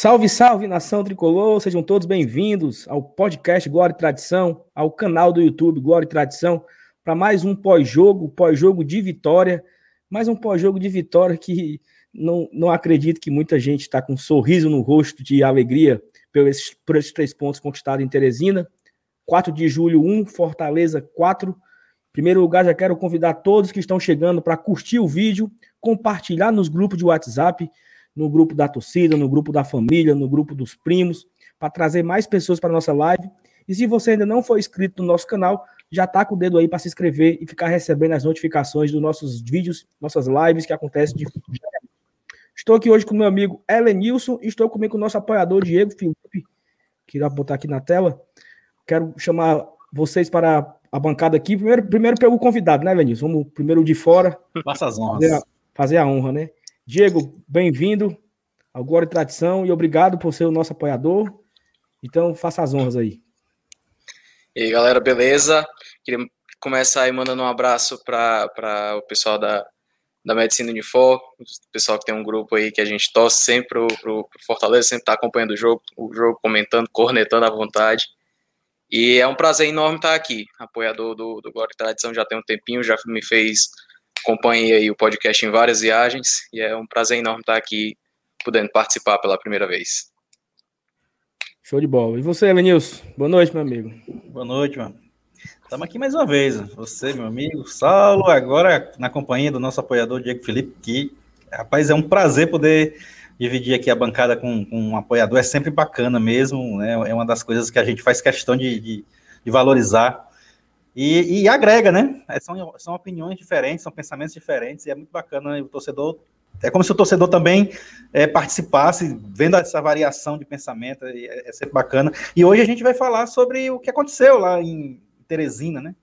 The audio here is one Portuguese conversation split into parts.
Salve, salve, nação tricolor! Sejam todos bem-vindos ao podcast Glória e Tradição, ao canal do YouTube Glória e Tradição, para mais um pós-jogo, pós-jogo de vitória, mais um pós-jogo de vitória que não, não acredito que muita gente está com um sorriso no rosto de alegria por esses, por esses três pontos conquistados em Teresina. 4 de julho, 1, Fortaleza 4. Em primeiro lugar, já quero convidar todos que estão chegando para curtir o vídeo, compartilhar nos grupos de WhatsApp, no grupo da torcida, no grupo da família, no grupo dos primos, para trazer mais pessoas para nossa live. E se você ainda não for inscrito no nosso canal, já tá com o dedo aí para se inscrever e ficar recebendo as notificações dos nossos vídeos, nossas lives que acontecem de Estou aqui hoje com meu amigo Elenilson e estou comigo com o nosso apoiador Diego Felipe, que irá botar aqui na tela. Quero chamar vocês para a bancada aqui. Primeiro, primeiro pelo convidado, né, Elenilson? Vamos primeiro de fora. Faça as honras. Fazer a, fazer a honra, né? Diego, bem-vindo ao Glória e Tradição e obrigado por ser o nosso apoiador. Então, faça as honras aí. E aí, galera, beleza? Queria começar aí mandando um abraço para o pessoal da, da Medicina Unifor, o pessoal que tem um grupo aí que a gente torce sempre pro Fortaleza, sempre tá acompanhando o jogo, o jogo comentando, cornetando à vontade. E é um prazer enorme estar aqui, apoiador do, do Glória e Tradição já tem um tempinho, já me fez acompanhei aí o podcast em várias viagens e é um prazer enorme estar aqui podendo participar pela primeira vez. Show de bola. E você, Elenilson? Boa noite, meu amigo. Boa noite, mano. Estamos aqui mais uma vez. Você, meu amigo, Saulo, agora na companhia do nosso apoiador Diego Felipe, que, rapaz, é um prazer poder dividir aqui a bancada com, com um apoiador. É sempre bacana mesmo, né? É uma das coisas que a gente faz questão de, de, de valorizar. E, e, agrega, né? É, são, são opiniões diferentes, são pensamentos diferentes, e é muito bacana o torcedor. É como se o torcedor também é, participasse, vendo essa variação de pensamento, é, é sempre bacana. E hoje a gente vai falar sobre o que aconteceu lá em Teresina, né?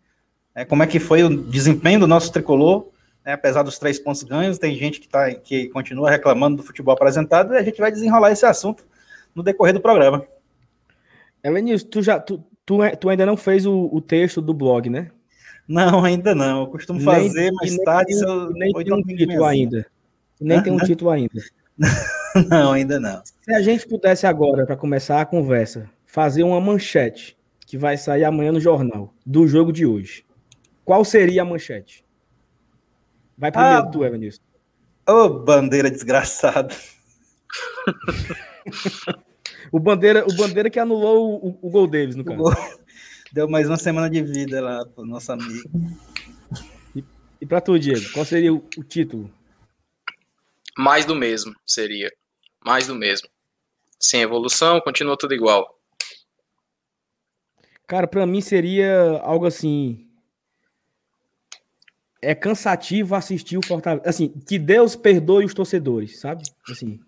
É, como é que foi o desempenho do nosso tricolor, né? apesar dos três pontos ganhos, tem gente que, tá, que continua reclamando do futebol apresentado, e a gente vai desenrolar esse assunto no decorrer do programa. Elenilson, tu já tu, tu, é, tu ainda não fez o, o, texto do blog, né? Não, ainda não. Eu costumo fazer, mas tarde. Nem, eu, nem tem um título ainda. Nem tem um título ainda. não, ainda não. Se a gente pudesse agora, para começar a conversa, fazer uma manchete que vai sair amanhã no jornal do jogo de hoje, qual seria a manchete? Vai primeiro ah, tu, Evanilson. Ô, oh, bandeira desgraçada. O Bandeira, o Bandeira que anulou o, o gol deles, no caso. Deu mais uma semana de vida lá pro nosso amigo. E, e para tu, Diego, qual seria o, o título? Mais do mesmo, seria. Mais do mesmo. Sem evolução, continua tudo igual. Cara, para mim seria algo assim. É cansativo assistir o Fortaleza. Assim, que Deus perdoe os torcedores, sabe? Assim.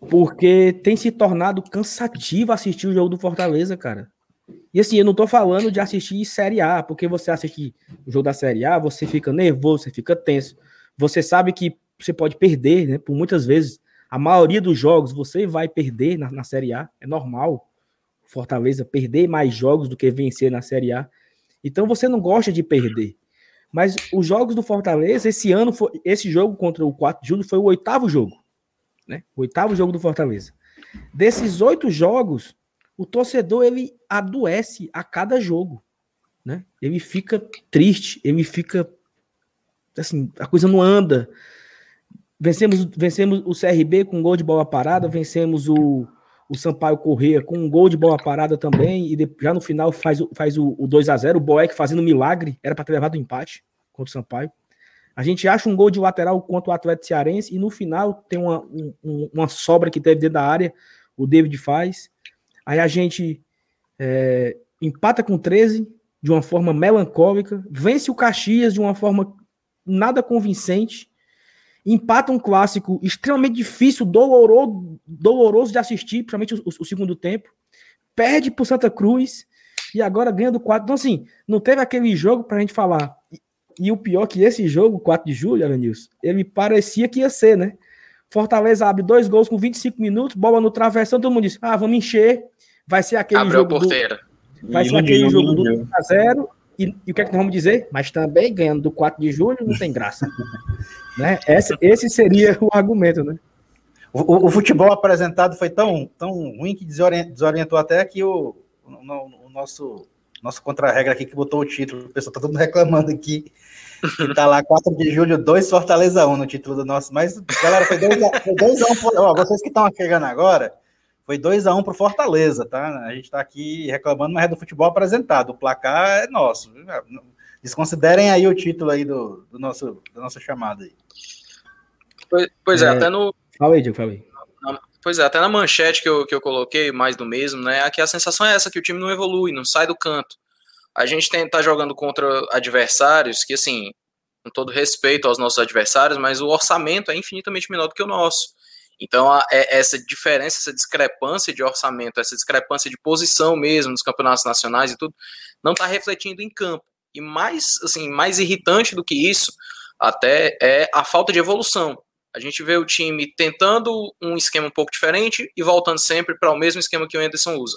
Porque tem se tornado cansativo assistir o jogo do Fortaleza, cara. E assim, eu não tô falando de assistir Série A, porque você assiste o jogo da Série A, você fica nervoso, você fica tenso. Você sabe que você pode perder, né? Por muitas vezes, a maioria dos jogos você vai perder na, na Série A, é normal. Fortaleza perder mais jogos do que vencer na Série A. Então você não gosta de perder. Mas os jogos do Fortaleza, esse ano, foi, esse jogo contra o 4 de julho foi o oitavo jogo né? O oitavo jogo do Fortaleza. Desses oito jogos, o torcedor ele adoece a cada jogo, né? Ele fica triste, ele fica assim, a coisa não anda. Vencemos, vencemos o CRB com um gol de bola parada, vencemos o, o Sampaio Corrêa com um gol de bola parada também, e de, já no final faz, faz o, o 2 a 0 o Boeck fazendo milagre, era para ter levado o empate contra o Sampaio. A gente acha um gol de lateral contra o Atlético Cearense e no final tem uma, um, uma sobra que teve dentro da área, o David faz. Aí a gente é, empata com 13 de uma forma melancólica, vence o Caxias de uma forma nada convincente, empata um clássico extremamente difícil, doloroso, doloroso de assistir, principalmente o, o, segundo tempo, perde para Santa Cruz e agora ganha do 4. Então, assim, não teve aquele jogo para a gente falar e o pior que esse jogo, 4 de julho, Aranils, ele parecia que ia ser, né? Fortaleza abre dois gols com 25 minutos, bola no travessão, todo mundo diz: ah, vamos encher, vai ser aquele Abre jogo. Do, vai ser aquele jogo do 1 a 0 e, e, o que é que nós vamos dizer? Mas também ganhando do 4 de julho não tem graça. né? Esse, esse seria o argumento, né? O, o, futebol apresentado foi tão, tão ruim que desorientou, desorientou até aqui o, o, o nosso, nosso contra-regra aqui que botou o título. O pessoal tá todo mundo reclamando aqui. Que tá lá 4 de julho, 2 Fortaleza 1 no título do nosso. Mas, galera, foi 2 a 1 por, ó, Vocês que estão chegando agora, foi 2 a 1 pro Fortaleza, tá? A gente tá aqui reclamando, mas é do futebol apresentado. O placar é nosso. Desconsiderem aí o título aí do, do nosso, da nossa chamada aí. Pois, pois é, é, até no. Fala aí, Diego, fala aí. Pois é, até na manchete que eu, que eu coloquei, mais do mesmo, né? Aqui a sensação é essa, que o time não evolui, não sai do canto. A gente tem, tá jogando contra adversários que, assim, com todo respeito aos nossos adversários, mas o orçamento é infinitamente menor do que o nosso. Então, a, é, essa diferença, essa discrepância de orçamento, essa discrepância de posição mesmo nos campeonatos nacionais e tudo, não está refletindo em campo. E mais, assim, mais irritante do que isso, até é a falta de evolução. A gente vê o time tentando um esquema um pouco diferente e voltando sempre para o mesmo esquema que o Anderson usa.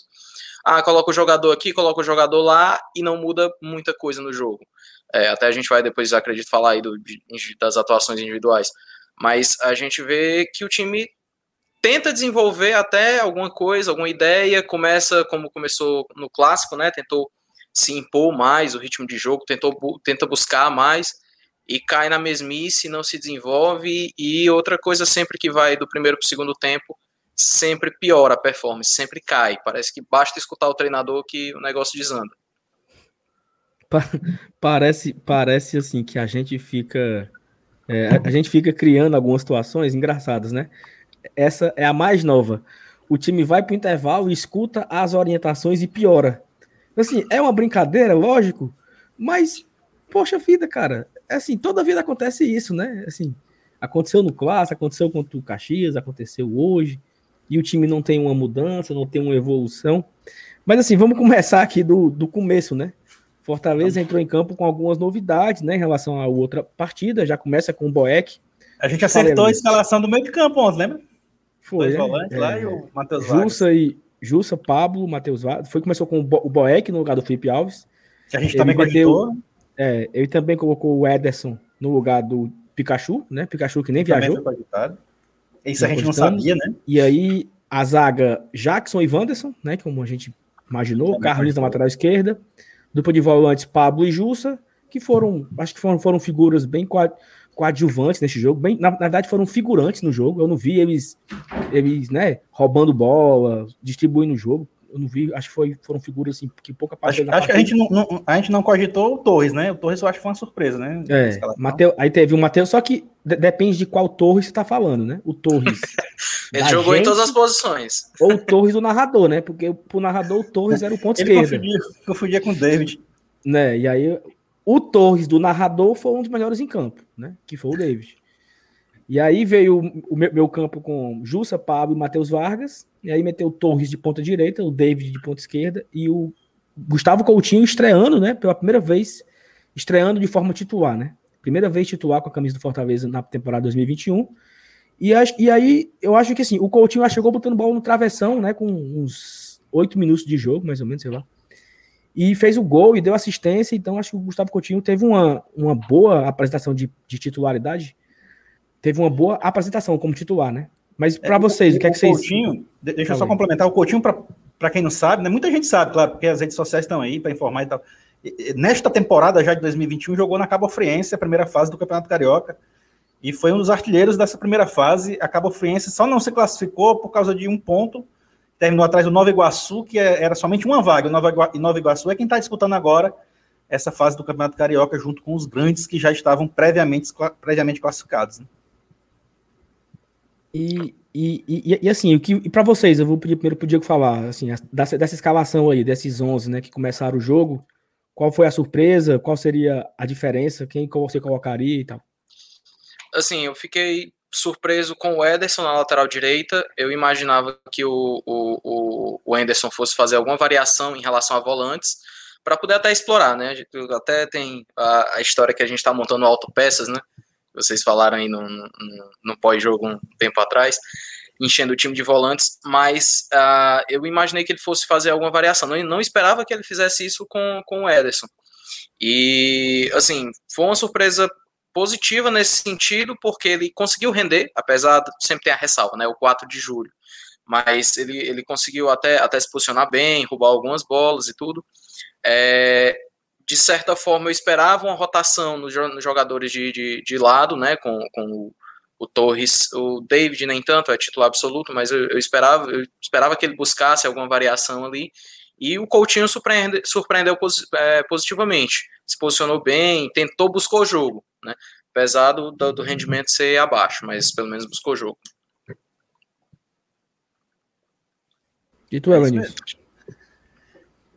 Ah, coloca o jogador aqui, coloca o jogador lá e não muda muita coisa no jogo. É, até a gente vai depois, acredito, falar aí do, das atuações individuais. Mas a gente vê que o time tenta desenvolver até alguma coisa, alguma ideia, começa como começou no clássico, né? Tentou se impor mais o ritmo de jogo, tentou tenta buscar mais e cai na mesmice, não se desenvolve e outra coisa sempre que vai do primeiro para o segundo tempo, sempre piora a performance, sempre cai. Parece que basta escutar o treinador que o negócio desanda. Parece, parece assim que a gente fica é, a gente fica criando algumas situações engraçadas, né? Essa é a mais nova. O time vai para o intervalo, escuta as orientações e piora. Assim, é uma brincadeira, lógico, mas, poxa vida, cara, é assim, toda vida acontece isso, né? Assim, aconteceu no clássico, aconteceu contra o Caxias, aconteceu hoje, e o time não tem uma mudança, não tem uma evolução. Mas assim, vamos começar aqui do, do começo, né? Fortaleza entrou em campo com algumas novidades, né, em relação à outra partida, já começa com o Boeck. A gente acertou a escalação do meio de campo ontem, lembra? Foi. Dois é, volantes é, lá e o Matheus Vargas. Jussa e Jussa, Pablo, Matheus Vargas. Foi começou com o Boeck no lugar do Felipe Alves. Que a gente ele também cogitou. É, ele também colocou o Ederson no lugar do Pikachu, né? Pikachu que nem viajou. Isso a gente não sabia, né? E aí a zaga Jackson e Wanderson, né? Como a gente imaginou, Carlos na lateral esquerda, dupla de volantes Pablo e Jussa, que foram, acho que foram, foram figuras bem coadjuvantes nesse jogo, bem, na, na, verdade foram figurantes no jogo, eu não vi eles, eles, né, roubando bola, distribuindo o jogo, eu não vi, acho que foi, foram figuras assim, que pouca parte. Acho, acho que a gente não, não, a gente não cogitou o Torres, né? O Torres eu acho que foi uma surpresa, né? É, Mateu, aí teve o Matheus, só que depende de qual Torres você tá falando, né? O Torres. Ele jogou gente, em todas as posições. Ou o Torres do narrador, né? Porque pro narrador o Torres era o ponto Ele esquerdo. Confundia, confundia com o David. Né? E aí o Torres do narrador foi um dos melhores em campo, né? Que foi o David. E aí veio o meu, meu campo com Jussa, Pablo e Matheus Vargas. E aí meteu o Torres de ponta direita, o David de ponta esquerda e o Gustavo Coutinho estreando, né? Pela primeira vez, estreando de forma titular, né? Primeira vez titular com a camisa do Fortaleza na temporada 2021. E, e aí, eu acho que assim, o Coutinho chegou botando bola no travessão, né? Com uns oito minutos de jogo, mais ou menos, sei lá. E fez o gol e deu assistência. Então, acho que o Gustavo Coutinho teve uma, uma boa apresentação de, de titularidade teve uma boa apresentação como titular, né? Mas para é, vocês, o, o que é que vocês. Coutinho, deixa eu só complementar. O Coutinho, para quem não sabe, né? Muita gente sabe, claro, porque as redes sociais estão aí para informar e tal. Nesta temporada já de 2021, jogou na Cabo Friense, a primeira fase do Campeonato Carioca, e foi um dos artilheiros dessa primeira fase. A Cabo Friense só não se classificou por causa de um ponto, terminou atrás do Nova Iguaçu, que é, era somente uma vaga. O Nova Iguaçu é quem está disputando agora essa fase do Campeonato Carioca, junto com os grandes que já estavam previamente, previamente classificados. Né? E, e, e, e, assim, o que para vocês, eu vou pedir primeiro pro Diego falar, assim, dessa, dessa escalação aí, desses 11, né, que começaram o jogo, qual foi a surpresa, qual seria a diferença, quem você colocaria e tal? Assim, eu fiquei surpreso com o Ederson na lateral direita, eu imaginava que o, o, o, Anderson fosse fazer alguma variação em relação a volantes, para poder até explorar, né, até tem a, a história que a gente está montando autopeças, né, vocês falaram aí no, no, no pós-jogo um tempo atrás, enchendo o time de volantes, mas uh, eu imaginei que ele fosse fazer alguma variação. Não, não esperava que ele fizesse isso com, com o Ederson. E, assim, foi uma surpresa positiva nesse sentido, porque ele conseguiu render, apesar de sempre ter a ressalva, né? O 4 de julho. Mas ele, ele conseguiu até, até se posicionar bem, roubar algumas bolas e tudo. É, de certa forma, eu esperava uma rotação nos, jogadores de, de, de, lado, né? Com, com o, o, Torres, o David nem tanto, é titular absoluto, mas eu, eu, esperava, eu esperava que ele buscasse alguma variação ali. E o Coutinho surpreende, surpreendeu é, positivamente. Se posicionou bem, tentou, buscou o jogo, né? Apesar do, do, do rendimento ser abaixo, mas pelo menos buscou o jogo. E tu, Elenilson?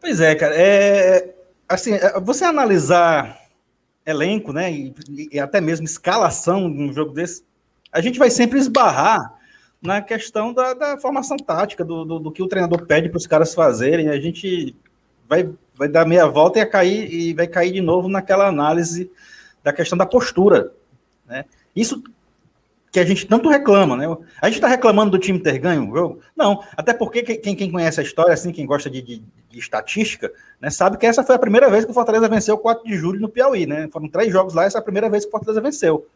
Pois é, cara. É, assim, é, você analisar elenco, né, e, e, até mesmo escalação num jogo desse, a gente vai sempre esbarrar na questão da, da formação tática, do, do, do, que o treinador pede para os caras fazerem. A gente vai, vai dar meia volta e, cair, e vai cair de novo naquela análise da questão da postura. Né? Isso que a gente tanto reclama, né? A gente está reclamando do time ter ganho viu? Não, até porque quem, quem conhece a história, assim, quem gosta de, de, de, estatística, né, sabe que essa foi a primeira vez que o Fortaleza venceu 4 de julho no Piauí, né? Foram três jogos lá, essa é a primeira vez que o Fortaleza venceu.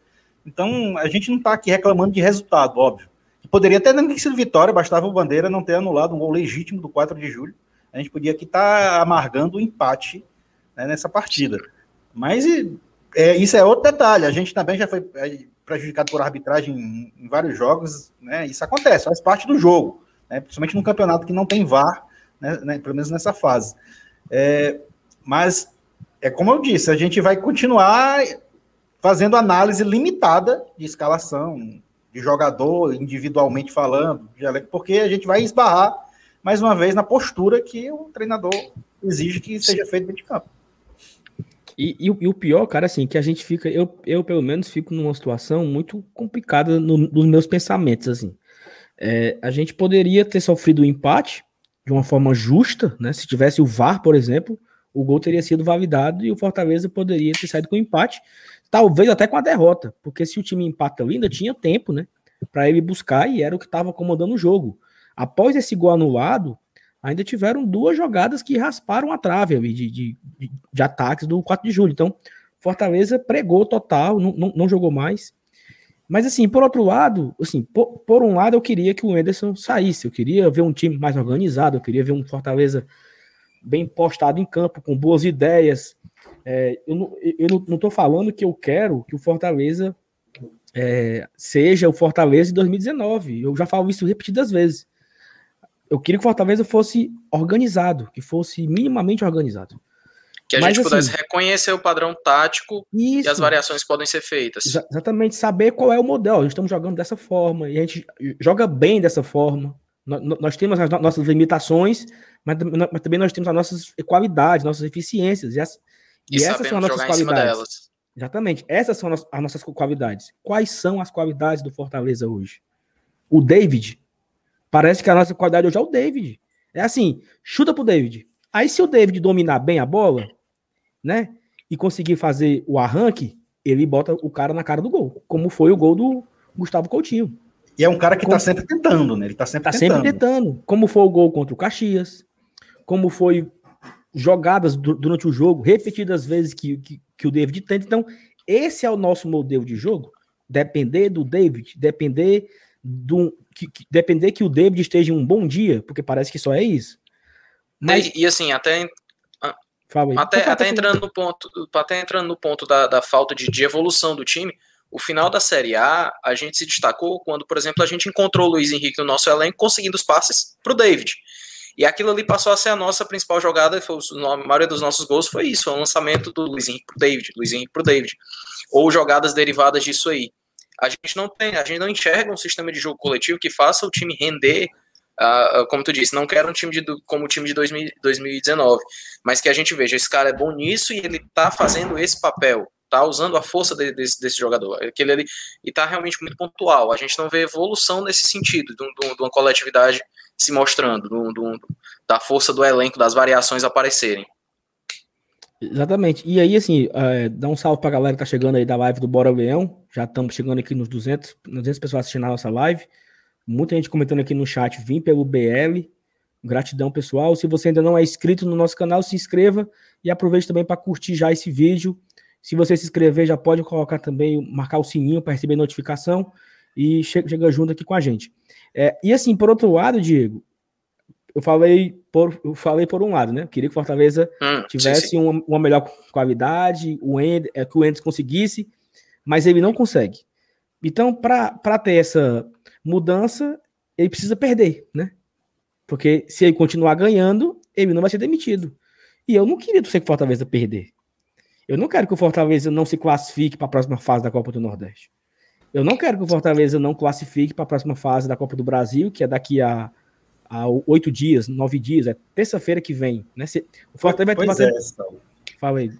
Então, a gente não está aqui reclamando de resultado, óbvio. Poderia ter nem sido vitória, bastava o Bandeira não ter anulado um gol legítimo do 4 de julho. A gente podia aqui estar tá amargando o empate né, nessa partida. Mas é, isso é outro detalhe. A gente também já foi prejudicado por arbitragem em, vários jogos. Né, isso acontece, faz parte do jogo. Né, principalmente num campeonato que não tem VAR, né, né, pelo menos nessa fase. É, mas, é como eu disse, a gente vai continuar fazendo análise limitada de escalação, de jogador, individualmente falando, porque a gente vai esbarrar mais uma vez na postura que o treinador exige que seja feito dentro de campo. E, e, e, o pior, cara, assim, que a gente fica, eu, eu pelo menos fico numa situação muito complicada no, nos meus pensamentos, assim. É, a gente poderia ter sofrido o um empate de uma forma justa, né? Se tivesse o VAR, por exemplo, o gol teria sido validado e o Fortaleza poderia ter saído com o empate talvez até com a derrota, porque se o time empata ainda tinha tempo, né, para ele buscar e era o que estava comandando o jogo. Após esse gol anulado, ainda tiveram duas jogadas que rasparam a trave ali de, de, de, ataques do 4 de julho. Então, Fortaleza pregou total, não, não, não, jogou mais. Mas assim, por outro lado, assim, por, por, um lado eu queria que o Enderson saísse, eu queria ver um time mais organizado, eu queria ver um Fortaleza bem postado em campo, com boas ideias, é, eu não, eu não falando que eu quero que o Fortaleza é, seja o Fortaleza de 2019. Eu já falo isso repetidas vezes. Eu queria que o Fortaleza fosse organizado, que fosse minimamente organizado. Que a Mas, gente pudesse assim, reconhecer o padrão tático isso, e as variações podem ser feitas. Exatamente, saber qual é o modelo. Estamos jogando dessa forma e a gente joga bem dessa forma. Nós, nós temos as nossas limitações, mas, mas, também nós temos as nossas qualidades, nossas eficiências. E, as, e, e essas são as nossas qualidades. Exatamente. Essas são as, as nossas qualidades. Quais são as qualidades do Fortaleza hoje? O David. Parece que a nossa qualidade hoje é o David. É assim, chuta pro David. Aí se o David dominar bem a bola, né? E conseguir fazer o arranque, ele bota o cara na cara do gol. Como foi o gol do Gustavo Coutinho. E é um cara que tá como, tá sempre tentando, né? Ele tá sempre tá tentando. sempre tentando. Como foi o gol contra o Caxias, como foi jogadas durante o jogo, repetidas vezes que, que, que, o David tenta. Então, esse é o nosso modelo de jogo. Depender do David, depender do que, que, depender que o David esteja em um bom dia, porque parece que só é isso. Mas, e, e assim, até até, até entrando no ponto, até entrando no ponto da, da falta de, de evolução do time, o final da Série A, a gente se destacou quando, por exemplo, a gente encontrou o Luiz Henrique no nosso elenco conseguindo os passes para o David. E aquilo ali passou a ser a nossa principal jogada, foi, a maioria dos nossos gols foi isso, foi o lançamento do Luiz Henrique pro David, Luiz Henrique pro David. Ou jogadas derivadas disso aí. A gente não tem, a gente não enxerga um sistema de jogo coletivo que faça o time render, uh, como tu disse, não quero um time de, como o time de 2000, 2019, mas que a gente veja, esse cara é bom nisso e ele tá fazendo esse papel, tá usando a força de, desse, desse, jogador, aquele ali, e tá realmente muito pontual. A gente não vê evolução nesse sentido, de, de, de uma coletividade se mostrando, do, do, da força do elenco, das variações aparecerem. Exatamente. E aí, assim, é, dá um salve pra galera que tá chegando aí da live do Bora Leão. Já estamos chegando aqui nos 200, 200 pessoas assistindo a nossa live. Muita gente comentando aqui no chat, vim pelo BL. Gratidão, pessoal. Se você ainda não é inscrito no nosso canal, se inscreva e aproveite também para curtir já esse vídeo Se você se inscrever, já pode colocar também, marcar o sininho para receber notificação e chega, chega junto aqui com a gente. É, e assim, por outro lado, Diego, eu falei por, eu falei por um lado, né? Eu queria que o Fortaleza hum, tivesse sim, sim. Uma, uma, melhor qualidade, o End, é, que o Endes conseguisse, mas ele não consegue. Então, para ter essa mudança, ele precisa perder, né? Porque se ele continuar ganhando, ele não vai ser demitido. E eu não queria que o Fortaleza perder. Eu não quero que o Fortaleza não se classifique para a próxima fase da Copa do Nordeste. Eu não quero que o Fortaleza não classifique para a próxima fase da Copa do Brasil, que é daqui a oito dias, nove dias, é terça-feira que vem. Né? Se, o Fortaleza vai ter. É, Fala aí.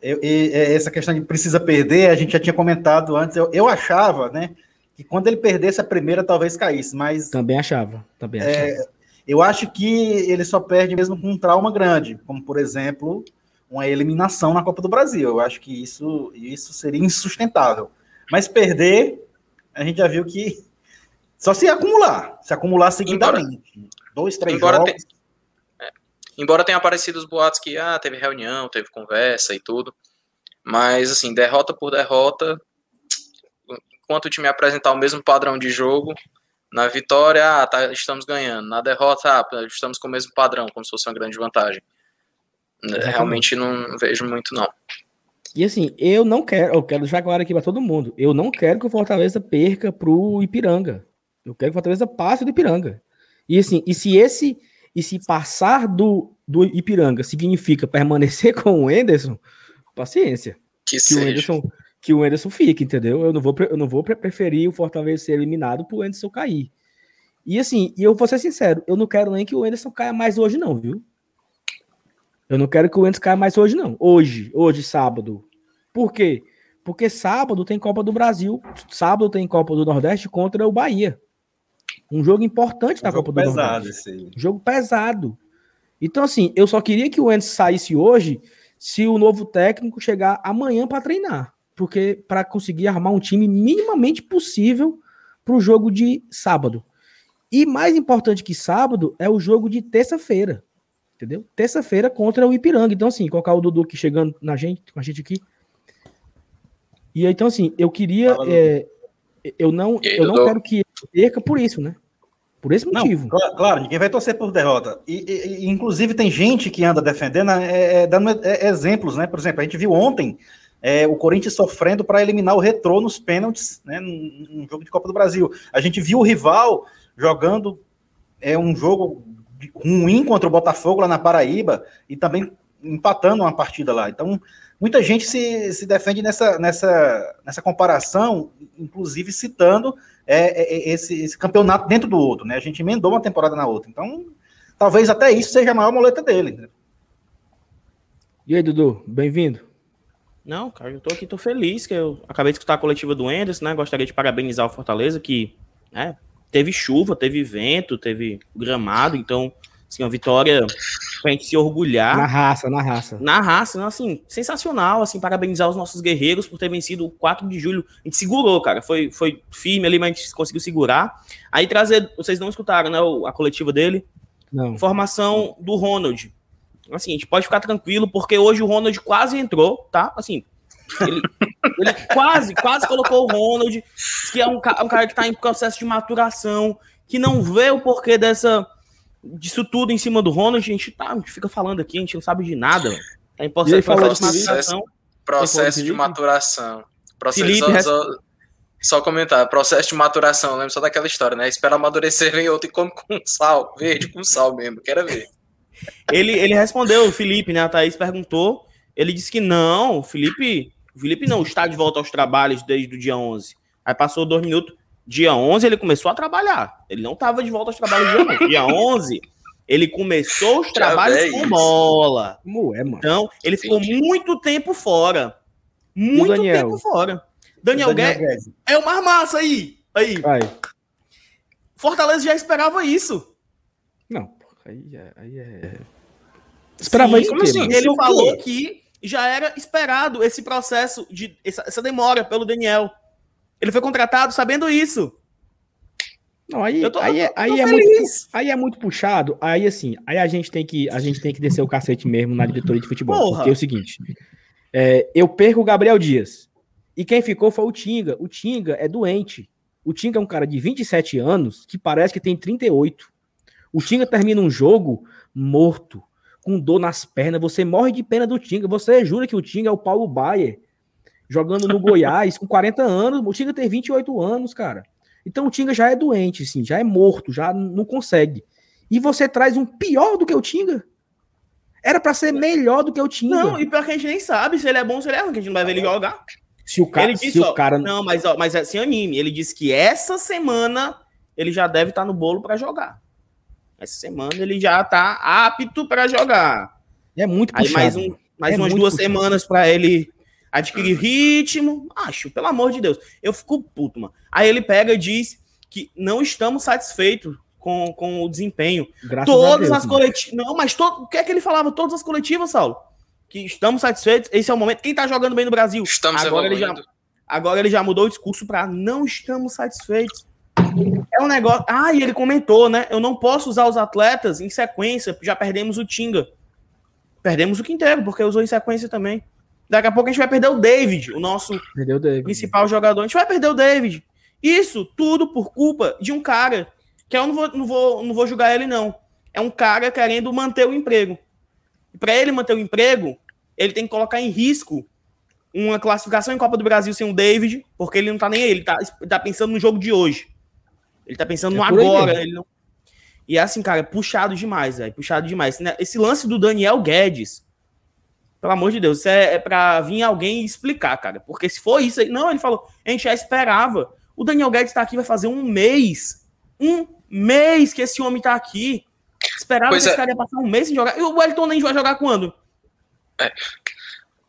Eu, e, essa questão de precisa perder, a gente já tinha comentado antes. Eu, eu achava, né, que quando ele perdesse a primeira, talvez caísse, mas. Também achava. Também é, achava. É, eu acho que ele só perde mesmo com um trauma grande, como por exemplo uma eliminação na Copa do Brasil. Eu acho que isso, isso seria insustentável. Mas perder, a gente já viu que só se acumular, se acumular seguidamente. Embora, dois, três embora jogos. Tem, é, embora tenha aparecido os boatos que ah, teve reunião, teve conversa e tudo. Mas, assim, derrota por derrota, enquanto o time apresentar o mesmo padrão de jogo, na vitória, ah, tá, estamos ganhando. Na derrota, ah, estamos com o mesmo padrão, como se fosse uma grande vantagem. Exatamente. Realmente não vejo muito, não. E assim, eu não quero, eu quero deixar claro aqui para todo mundo, eu não quero que o Fortaleza perca pro Ipiranga. Eu quero que o Fortaleza passe do Ipiranga. E assim, e se esse e se passar do, do Ipiranga significa permanecer com o Enderson, paciência. Que, que o Enderson que o Enderson fique, entendeu? Eu não vou eu não vou preferir o Fortaleza ser eliminado pro Enderson cair. E assim, e eu vou ser sincero, eu não quero nem que o Enderson caia mais hoje não, viu? Eu não quero que o Enderson caia mais hoje não. Hoje, hoje sábado. Por quê? Porque sábado tem Copa do Brasil, sábado tem Copa do Nordeste contra o Bahia. Um jogo importante um da jogo Copa do pesado, Nordeste. Esse Jogo pesado. Então, assim, eu só queria que o Enzo saísse hoje se o novo técnico chegar amanhã para treinar. Porque para conseguir armar um time minimamente possível para o jogo de sábado. E mais importante que sábado é o jogo de terça-feira. Entendeu? Terça-feira contra o Ipiranga. Então, assim, colocar o Dudu aqui chegando na gente, com a gente aqui. E então, assim, eu queria. É, eu não, eu não quero que perca por isso, né? Por esse motivo. Não, claro, ninguém vai torcer por derrota. E, e, inclusive, tem gente que anda defendendo, é, é, dando é, exemplos, né? Por exemplo, a gente viu ontem é, o Corinthians sofrendo para eliminar o Retrô nos pênaltis, né? Num, num, jogo de Copa do Brasil. A gente viu o rival jogando é, um jogo ruim contra o Botafogo lá na Paraíba e também empatando uma partida lá. Então, muita gente se, se defende nessa, nessa, nessa comparação, inclusive citando é, é, é, esse, esse, campeonato dentro do outro, né? A gente emendou uma temporada na outra. Então, talvez até isso seja a maior moleta dele. Né? E aí, Dudu, bem-vindo. Não, cara, eu tô aqui, tô feliz que eu acabei de escutar a coletiva do Enderson, né? Gostaria de parabenizar o Fortaleza, que né, teve chuva, teve vento, teve gramado, então Assim, uma vitória pra gente se orgulhar. Na raça, na raça. Na raça, assim, sensacional, assim, parabenizar os nossos guerreiros por ter vencido o 4 de julho. A gente segurou, cara, foi, foi firme ali, mas a gente conseguiu segurar. Aí trazer, vocês não escutaram, né, a coletiva dele? Não. Formação do Ronald. Assim, a gente pode ficar tranquilo, porque hoje o Ronald quase entrou, tá? Assim, ele, ele quase, quase colocou o Ronald, que é um, um cara que tá em processo de maturação, que não vê o porquê dessa disso tudo em cima do Ronald, a gente, tá, a gente fica falando aqui, a gente não sabe de nada. Tá processo, processo de maturação. Processo de maturação. Processo, Felipe, só, só, só, comentar, processo de maturação, lembra só daquela história, né? Espera amadurecer, vem outro e come com sal, verde com sal mesmo, quero ver. ele, ele respondeu, o Felipe, né? A Thaís perguntou, ele disse que não, o Felipe, o Felipe não está de volta aos trabalhos desde o dia 11. Aí passou dois minutos, Dia 11 ele começou a trabalhar. Ele não estava de volta aos trabalhos dia 11. Dia 11 ele começou os trabalhos com bola. Ué, mano. Então, ele ficou muito tempo fora. Muito tempo fora. Daniel, Daniel Guedes, Guedes é o mais massa aí. Aí. Vai. Fortaleza já esperava isso. Não, aí é. Aí é... Esperava Sim, isso. Como assim? Ele falou que já era esperado esse processo de essa, essa demora pelo Daniel. Ele foi contratado sabendo isso. Não, aí, tô, aí, é, aí, é muito, aí é muito puxado. Aí assim, aí a gente tem que a gente tem que descer o cacete mesmo na diretoria de futebol. Porra. Porque é o seguinte, É, eu perco o Gabriel Dias. E quem ficou foi o Tinga. O Tinga é doente. O Tinga é um cara de 27 anos que parece que tem 38. O Tinga termina um jogo morto, com dor nas pernas. Você morre de pena do Tinga. Você jura que o Tinga é o Paulo Baier jogando no Goiás com 40 anos. O Tinga tem 28 anos, cara. Então o Tinga já é doente, assim, já é morto, já não consegue. E você traz um pior do que o Tinga? Era para ser melhor do que o Tinga. Não, e pior que a gente nem sabe se ele é bom ou se ele é ruim, que a gente não vai ver ele jogar. Se o cara, ele disse, se ó, o cara não, mas ó, mas assim anime, ele disse que essa semana ele já deve estar no bolo para jogar. Essa semana ele já tá apto para jogar. é muito Aí puxado. mais, um, mais É umas duas puxado. semanas para ele adquirir ritmo. Acho, pelo amor de Deus. Eu fico puto, mano. Aí ele pega e diz que não estamos satisfeitos com, com o desempenho. Graças a Todas Deus, as coletivas. Não, mas todo... o que é que ele falava? Todas as coletivas, Saulo. Que estamos satisfeitos. Esse é o momento. Quem tá jogando bem no Brasil? Estamos agora ele já. Agora ele já mudou o discurso para não estamos satisfeitos. É um negócio. Ah, e ele comentou, né? Eu não posso usar os atletas em sequência, já perdemos o Tinga. Perdemos o Quinteiro, porque usou em sequência também. Daqui a pouco a gente vai perder o David, o nosso Entendeu, David? principal jogador. A gente vai perder o David. Isso tudo por culpa de um cara que eu não vou, não vou, não vou julgar ele, não. É um cara querendo manter o emprego. E para ele manter o emprego, ele tem que colocar em risco uma classificação em Copa do Brasil sem o David, porque ele não tá nem aí, ele tá, tá pensando no jogo de hoje. Ele tá pensando É no agora. Ele não... E é assim, cara, é puxado demais, velho. Puxado demais. Esse lance do Daniel Guedes, pelo amor de Deus, isso é, é pra vir alguém explicar, cara. Porque se for isso aí. Não, ele falou, a gente já esperava. O Daniel Guedes tá aqui, vai fazer um mês. Um mês que esse homem tá aqui. Esperava Pois que esse é. cara ia passar um mês sem jogar. E o Wellington nem vai jogar quando?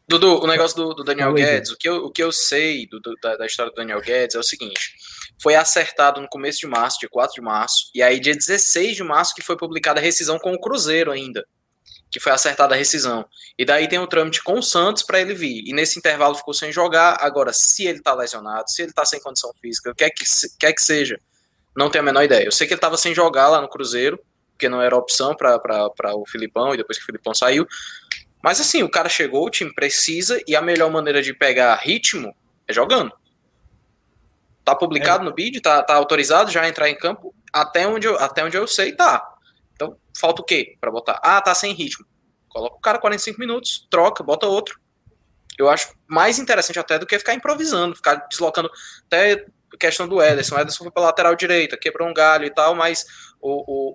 Dudu, o negócio do, do Daniel Guedes, o que, eu, o que eu sei do- do- da, da história do Daniel Guedes é o seguinte: foi acertado no começo de março, dia 4 de março, e aí dia 16 de março que foi publicada a rescisão com o Cruzeiro ainda. Que foi acertada a rescisão. E daí tem o trâmite com o Santos para ele vir. E nesse intervalo ficou sem jogar. Agora, se ele tá lesionado, se ele tá sem condição física, o que é que, quer que seja, não tenho a menor ideia. Eu sei que ele tava sem jogar lá no Cruzeiro, porque não era opção para o Filipão, e depois que o Filipão saiu. Mas assim, o cara chegou, o time precisa, e a melhor maneira de pegar ritmo é jogando. Tá publicado no bid, tá, tá autorizado já a entrar em campo. Até onde, eu, até onde eu sei, tá. Então, falta o quê pra botar? Ah, tá sem ritmo. Coloca o cara 45 minutos, troca, bota outro. Eu acho mais interessante até do que ficar improvisando, ficar deslocando. Até questão do Ederson. O Ederson foi pra lateral direita, quebrou um galho e tal, mas o. o,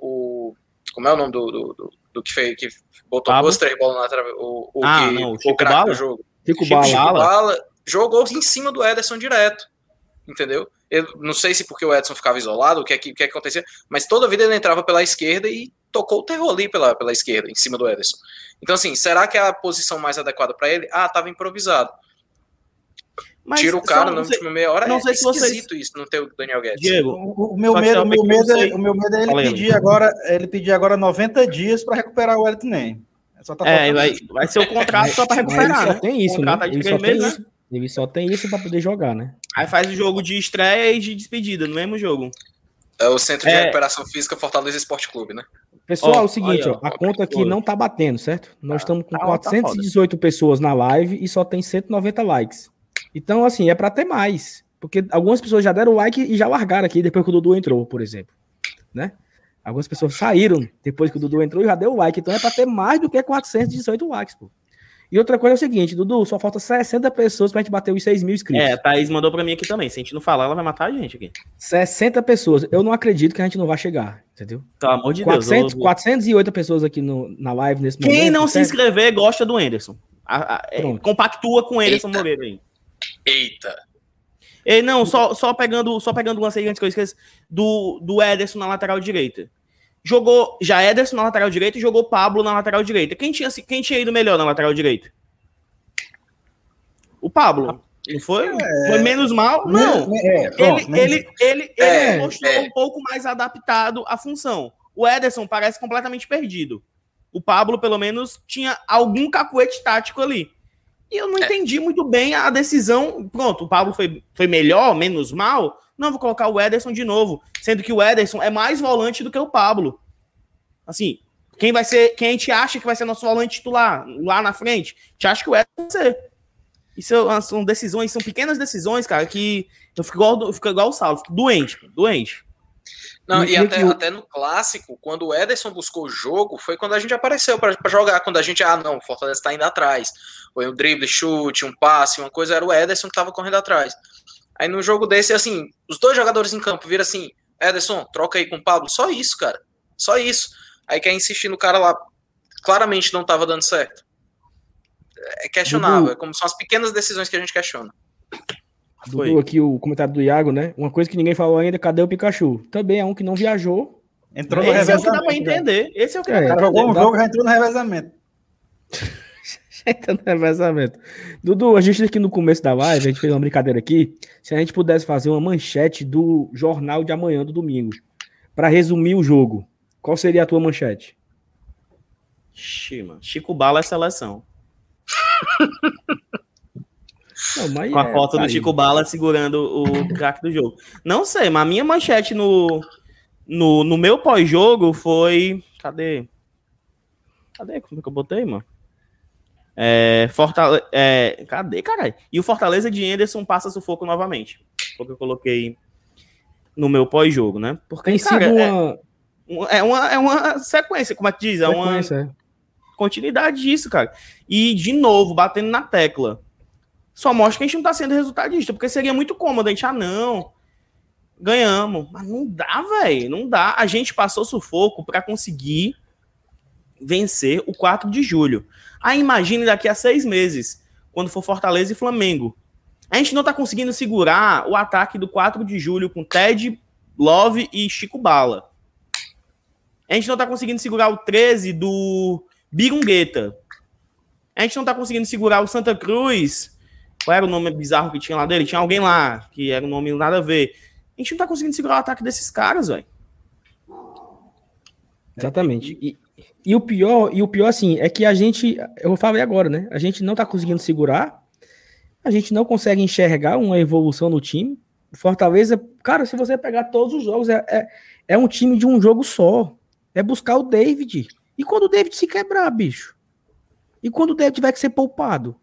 o- como é o nome do, do, do, do que fez que botou Pablo? duas, três bolas na lateral? O, o Ah, que não, o Chico Bala? jogo. Chico. Chico Bala. Bala jogou em cima do Ederson direto. Entendeu? Eu não sei se porque o Edson ficava isolado, o que é que, o que, é que acontecia, mas toda vida ele entrava pela esquerda e tocou o terror ali pela, pela esquerda, em cima do Ederson. Então, assim, será que é a posição mais adequada para ele? Ah, tava improvisado. Mas Tira o cara na última meia hora. não é sei se vocês- esquisito isso, não ter o Daniel Guedes. Diego, O, o meu medo, é o meu medo, é, o meu medo é ele pedir agora, ele pedir agora 90 dias para recuperar o Wellington Nem. Só tá é, vai, isso. vai ser o contrato só Mas ele recuperar, só né? tem isso, O né? contrato é de Ele só tem meses, né? Ele só tem isso pra poder jogar, né? Aí faz o jogo de estreia e de despedida no mesmo jogo. É o Centro de É. Recuperação Física Fortaleza Esporte Clube, né? Pessoal, Ó, é o seguinte, olha, ó, a ó, conta aqui não tá batendo, certo? Nós estamos com tá- tá 418 pessoas na live e só tem 190 likes. Então, assim, é pra ter mais. Porque algumas pessoas já deram like e já largaram aqui depois que o Dudu entrou, por exemplo. Né? Algumas pessoas saíram depois que o Dudu entrou e já deu like. Então é pra ter mais do que 418 likes, pô. E outra coisa é o seguinte, Dudu, só falta 60 pessoas pra gente bater os 6 mil inscritos. É, a Thaís mandou pra mim aqui também. Se a gente não falar, ela vai matar a gente aqui. 60 pessoas. Eu não acredito que a gente não vai chegar, entendeu? Pelo amor de 400, Deus. eu- 408 pessoas aqui no, na live nesse momento. Quem não se certo? inscrever gosta do Anderson. A- a- é, compactua com o Anderson Eita. Moreira aí. Eita. Ei, não, só, só pegando só pegando o lance aí antes que eu esqueça, do, do Ederson na lateral direita. Jogou já Ederson na lateral direita e jogou Pablo na lateral direita. Quem tinha, quem tinha ido melhor na lateral direita? O Pablo. Ele foi, foi menos mal? Não. É, pronto, Ele, ele, ele, É, ele mostrou é. um pouco mais adaptado à função. O Ederson parece completamente perdido. O Pablo, pelo menos, tinha algum cacuete tático ali. E eu não É. entendi muito bem a decisão. Pronto, o Pablo foi, foi melhor, menos mal. Não, vou colocar o Ederson de novo. Sendo que o Ederson é mais volante do que o Pablo. Assim, quem vai ser. Quem a gente acha que vai ser nosso volante titular lá na frente? A gente acha que o Ederson vai ser. Isso é são decisões, são pequenas decisões, cara, que eu fico igual, eu fico igual o Saulo, fico doente, doente. Não, e, e até, até no clássico, quando o Ederson buscou o jogo, foi quando a gente apareceu para jogar. Quando a gente, ah, não, o Fortaleza está indo atrás. Foi um drible, chute, um passe, uma coisa, era o Ederson que estava correndo atrás. Aí no jogo desse, assim, os dois jogadores em campo viram assim: Ederson, troca aí com o Pablo. Só isso, cara. Só isso. Aí quer insistir no cara lá. Claramente não estava dando certo. É questionável. Dudu, é como são as pequenas decisões que a gente questiona. Dudu, aqui o comentário do Iago, né? Uma coisa que ninguém falou ainda, cadê o Pikachu? Também é um que não viajou. Entrou no Esse é o que dá pra entender. Esse é o que é, dá pra Jogou um jogo e já entrou no revezamento. entrou no revezamento. Dudu, a gente aqui no começo da live, a gente fez uma brincadeira aqui. Se a gente pudesse fazer uma manchete do jornal de amanhã, do domingo, para resumir o jogo, qual seria a tua manchete? Chico Bala é seleção. Não, com a é, foto tá do Chico Bala segurando o craque do jogo. Não sei, mas a minha manchete no, no, no meu pós-jogo foi. Cadê? Cadê? Como é que eu botei, mano? É, Fortale... É, cadê, caralho? E o Fortaleza de Anderson passa sufoco novamente. Foi o que eu coloquei no meu pós-jogo, né? Porque, Tem cara, é, uma... é, uma, é uma sequência, como é que diz? É uma sequência. É. continuidade disso, cara. E, de novo, batendo na tecla só mostra que a gente não tá sendo resultadista, porque seria muito cômodo a gente, ah, não, ganhamos. Mas não dá, velho, não dá. A gente passou sufoco para conseguir vencer o 4 de julho. Aí imagine daqui a seis meses, quando for Fortaleza e Flamengo. A gente não tá conseguindo segurar o ataque do 4 de julho com Ted, Love e Chico Bala. A gente não tá conseguindo segurar o 13 do Birungueta. A gente não tá conseguindo segurar o Santa Cruz qual era o nome bizarro que tinha lá dele? Tinha alguém lá que era um nome nada a ver. A gente não tá conseguindo segurar o ataque desses caras, velho. Exatamente. E, e, o pior, e o pior, assim, é que a gente, eu falei agora, né? A gente não tá conseguindo segurar, a gente não consegue enxergar uma evolução no time. Fortaleza, cara, se você pegar todos os jogos, é, é, é um time de um jogo só. É buscar o David. E quando o David se quebrar, bicho? E quando o David tiver que ser poupado?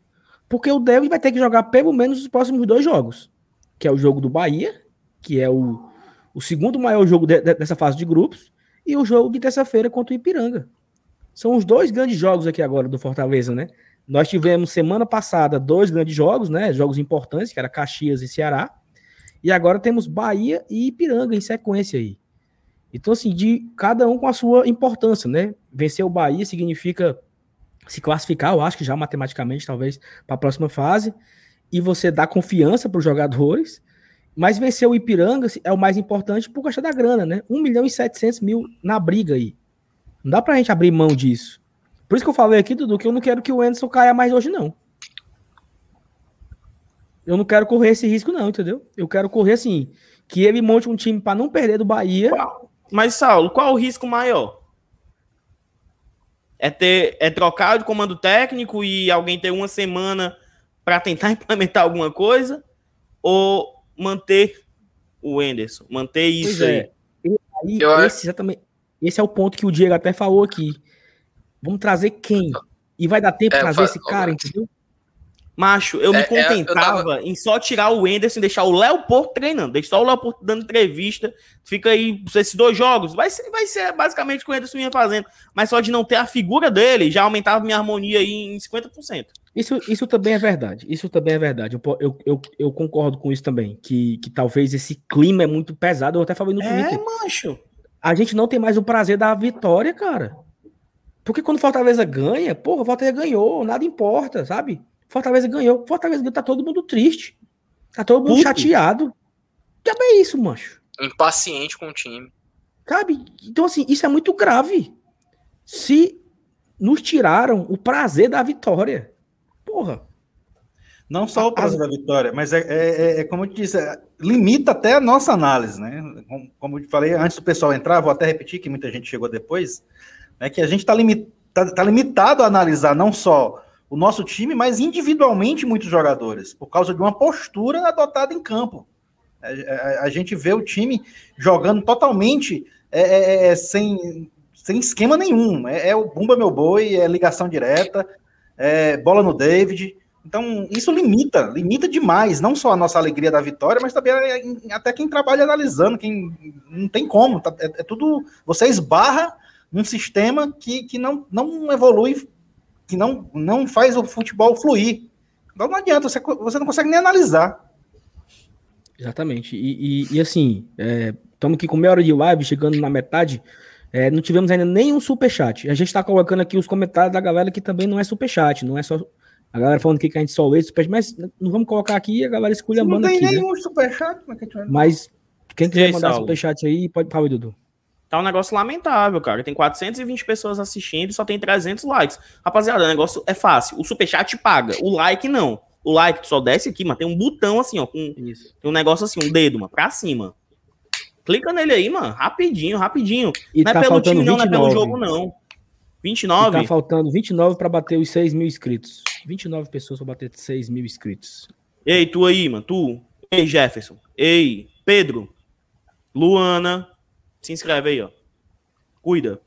Porque o David vai ter que jogar pelo menos os próximos dois jogos. Que é o jogo do Bahia, que é o, o segundo maior jogo de, de, dessa fase de grupos, e o jogo de terça-feira contra o Ipiranga. São os dois grandes jogos aqui agora do Fortaleza, né? Nós tivemos semana passada dois grandes jogos, né? Jogos importantes, que era Caxias e Ceará. E agora temos Bahia e Ipiranga em sequência aí. Então, assim, de cada um com a sua importância, né? Vencer o Bahia significa se classificar, eu acho que já matematicamente, talvez, para a próxima fase, e você dá confiança para os jogadores, mas vencer o Ipiranga é o mais importante por causa da grana, né? 1 milhão e 700 mil na briga aí. Não dá pra gente abrir mão disso. Por isso que eu falei aqui, Dudu, que eu não quero que o Anderson caia mais hoje, não. Eu não quero correr esse risco, não, entendeu? Eu quero correr assim, que ele monte um time para não perder do Bahia. Mas, Saulo, qual o risco maior? É, ter, é trocar de comando técnico e alguém ter uma semana para tentar implementar alguma coisa? Ou manter o Enderson? Manter isso é. aí? aí esse, exatamente, esse é o ponto que o Diego até falou aqui. Vamos trazer quem? E vai dar tempo é, trazer esse cara, entendeu? Macho, eu é, me é, contentava tava... em só tirar o Enderson e deixar o Léo Porto treinando. Deixa só o Léo Porto dando entrevista. Fica aí esses dois jogos. Vai ser, vai ser basicamente o que o Enderson ia fazendo. Mas só de não ter a figura dele, já aumentava minha harmonia aí em 50%. Isso, isso também é verdade. Isso também é verdade. Eu, eu, eu, eu concordo com isso também. Que, que talvez esse clima é muito pesado. Eu até falei no é, Twitter. É, macho. A gente não tem mais o prazer da vitória, cara. Porque quando Fortaleza ganha, porra, Fortaleza ganhou, nada importa, sabe? Fortaleza ganhou. Fortaleza ganhou, tá todo mundo triste. Tá todo mundo Puto. chateado. Que é isso, mancho? Impaciente com o time. Sabe? Então, assim, isso é muito grave. Se nos tiraram o prazer da vitória. Porra. Não só o prazer da vitória, mas é, é, é, é como eu disse, é, limita até a nossa análise, né? Como, como, eu falei antes do pessoal entrar, vou até repetir que muita gente chegou depois, né? Que a gente está limit, tá, tá limitado a analisar não só o nosso time, mas individualmente muitos jogadores, por causa de uma postura adotada em campo. A, a, a gente vê o time jogando totalmente é, é, é, sem, sem esquema nenhum. É, é, o Bumba Meu Boi, é ligação direta, é bola no David. Então, isso limita, limita demais, não só a nossa alegria da vitória, mas também até quem trabalha analisando, quem não tem como, tá, é, é tudo, você esbarra num sistema que, que não, não evolui, que não, não faz o futebol fluir. Então não adianta, você, você não consegue nem analisar. Exatamente, e, e, e assim, estamos é, aqui com meia hora de live, chegando na metade, é, não tivemos ainda nenhum superchat. A gente está colocando aqui os comentários da galera que também não é superchat, não é só a galera falando que a gente só lê superchat, mas não vamos colocar aqui a galera escolhe a banda aqui. Não tem nenhum né? superchat, como é que a gente vai... Mas quem quiser mandar Saulo? superchat aí, pode falar, Dudu. Tá um negócio lamentável, cara. Tem 420 pessoas assistindo e só tem 300 likes. Rapaziada, o negócio é fácil. O superchat paga, o like não. O like tu só desce aqui, mas tem um botão assim, ó. Com, Isso. Tem um negócio assim, um dedo, mano, pra cima. Clica nele aí, mano. Rapidinho, rapidinho. E não é tá é pelo time, não, 29. não é pelo jogo, não. 29? E tá faltando 29 para bater os 6 mil inscritos. 29 pessoas para bater 6 mil inscritos. Ei, tu aí, mano, tu. Ei, Jefferson. Ei, Pedro. Luana. Se inscreve aí, ó. Cuida.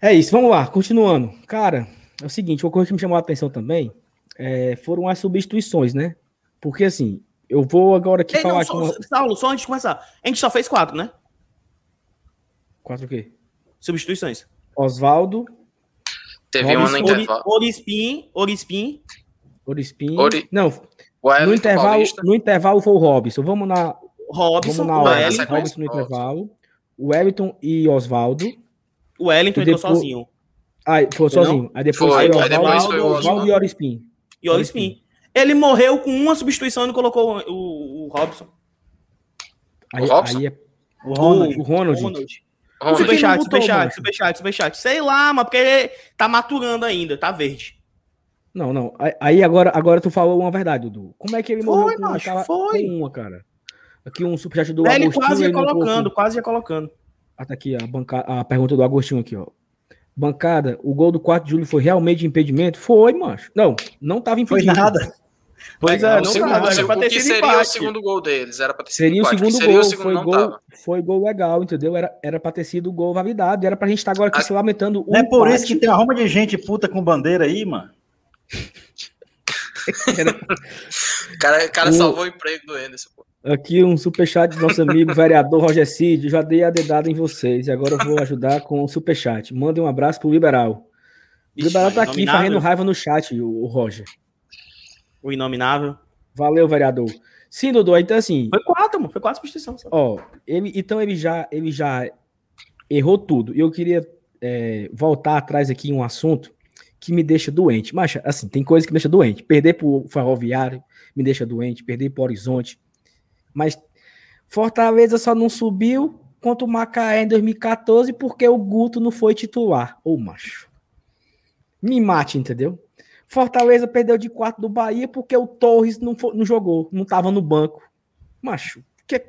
É isso, vamos lá, continuando. Cara, é o seguinte, uma coisa que me chamou a atenção também é, foram as substituições, né? Porque assim, eu vou agora aqui Ei, falar. Não, só, uma... Saulo, só antes de começar. A gente só fez quatro, né? Quatro o quê? Substituições. Oswaldo. Teve uma no intervalo. Orispim. Orispim. Orispim. Ori... Não. no intervalo, no intervalo foi o Robson. Vamos na. Robson, vamos na Wellington, Robson no intervalo. O Wellington e Oswaldo. O Wellington entrou depois... sozinho. Aí, foi sozinho. Aí depois foi, foi, Oswaldo, Oswaldo e Orispim. E Orispim. Ele morreu com uma substituição e colocou o, o Robson. Aí, o Robson? Aí é... O Ronald. O Ronald. Ronald. Superchat, superchat, superchat, superchat. Sei lá, mas porque tá maturando ainda, tá verde. Não, não. Aí agora, agora tu falou uma verdade, Dudu. Como é que ele morreu foi, com, macho, foi. uma, cara? Aqui um superchat do é, Agostinho. Ele quase ia colocando, quase ia colocando. Ah, tá aqui a, banca... a pergunta do Agostinho aqui, ó. Bancada, o gol do 4 de julho foi realmente impedimento? Foi, macho. Não, não tava impedido. Foi nada. Pois é, não segundo, tava, era pra ter sido seria empate. o segundo gol deles, era pra ter sido seria empate, o segundo seria gol, o segundo foi, gol foi gol legal, entendeu? Era, era pra ter sido gol validado, era pra gente estar agora aqui a... se lamentando. Um é por isso que tem a Roma de gente puta com bandeira aí, mano. o cara, cara o... salvou o emprego do Anderson, pô. Aqui um superchat do nosso amigo vereador Roger Cid. Já dei a dedada em vocês e agora eu vou ajudar com o superchat. Mandem um abraço pro Liberal. O Liberal tá aqui fazendo raiva no chat, o, o Roger. O Inominável. Valeu, vereador. Sim, Dudu, então assim. Foi quatro, mano. Foi quatro substituições. Ó, ele, então ele já, ele já errou tudo. E eu queria é, voltar atrás aqui um assunto que me deixa doente. Mas, assim, tem coisa que me deixa doente. Perder pro Ferroviário me deixa doente. Perder pro Horizonte. Mas Fortaleza só não subiu contra o Macaé em 2014 porque o Guto não foi titular. Ô, macho. Me mate, entendeu? Fortaleza perdeu de 4 do Bahia porque o Torres não, não jogou, não estava no banco. Macho, que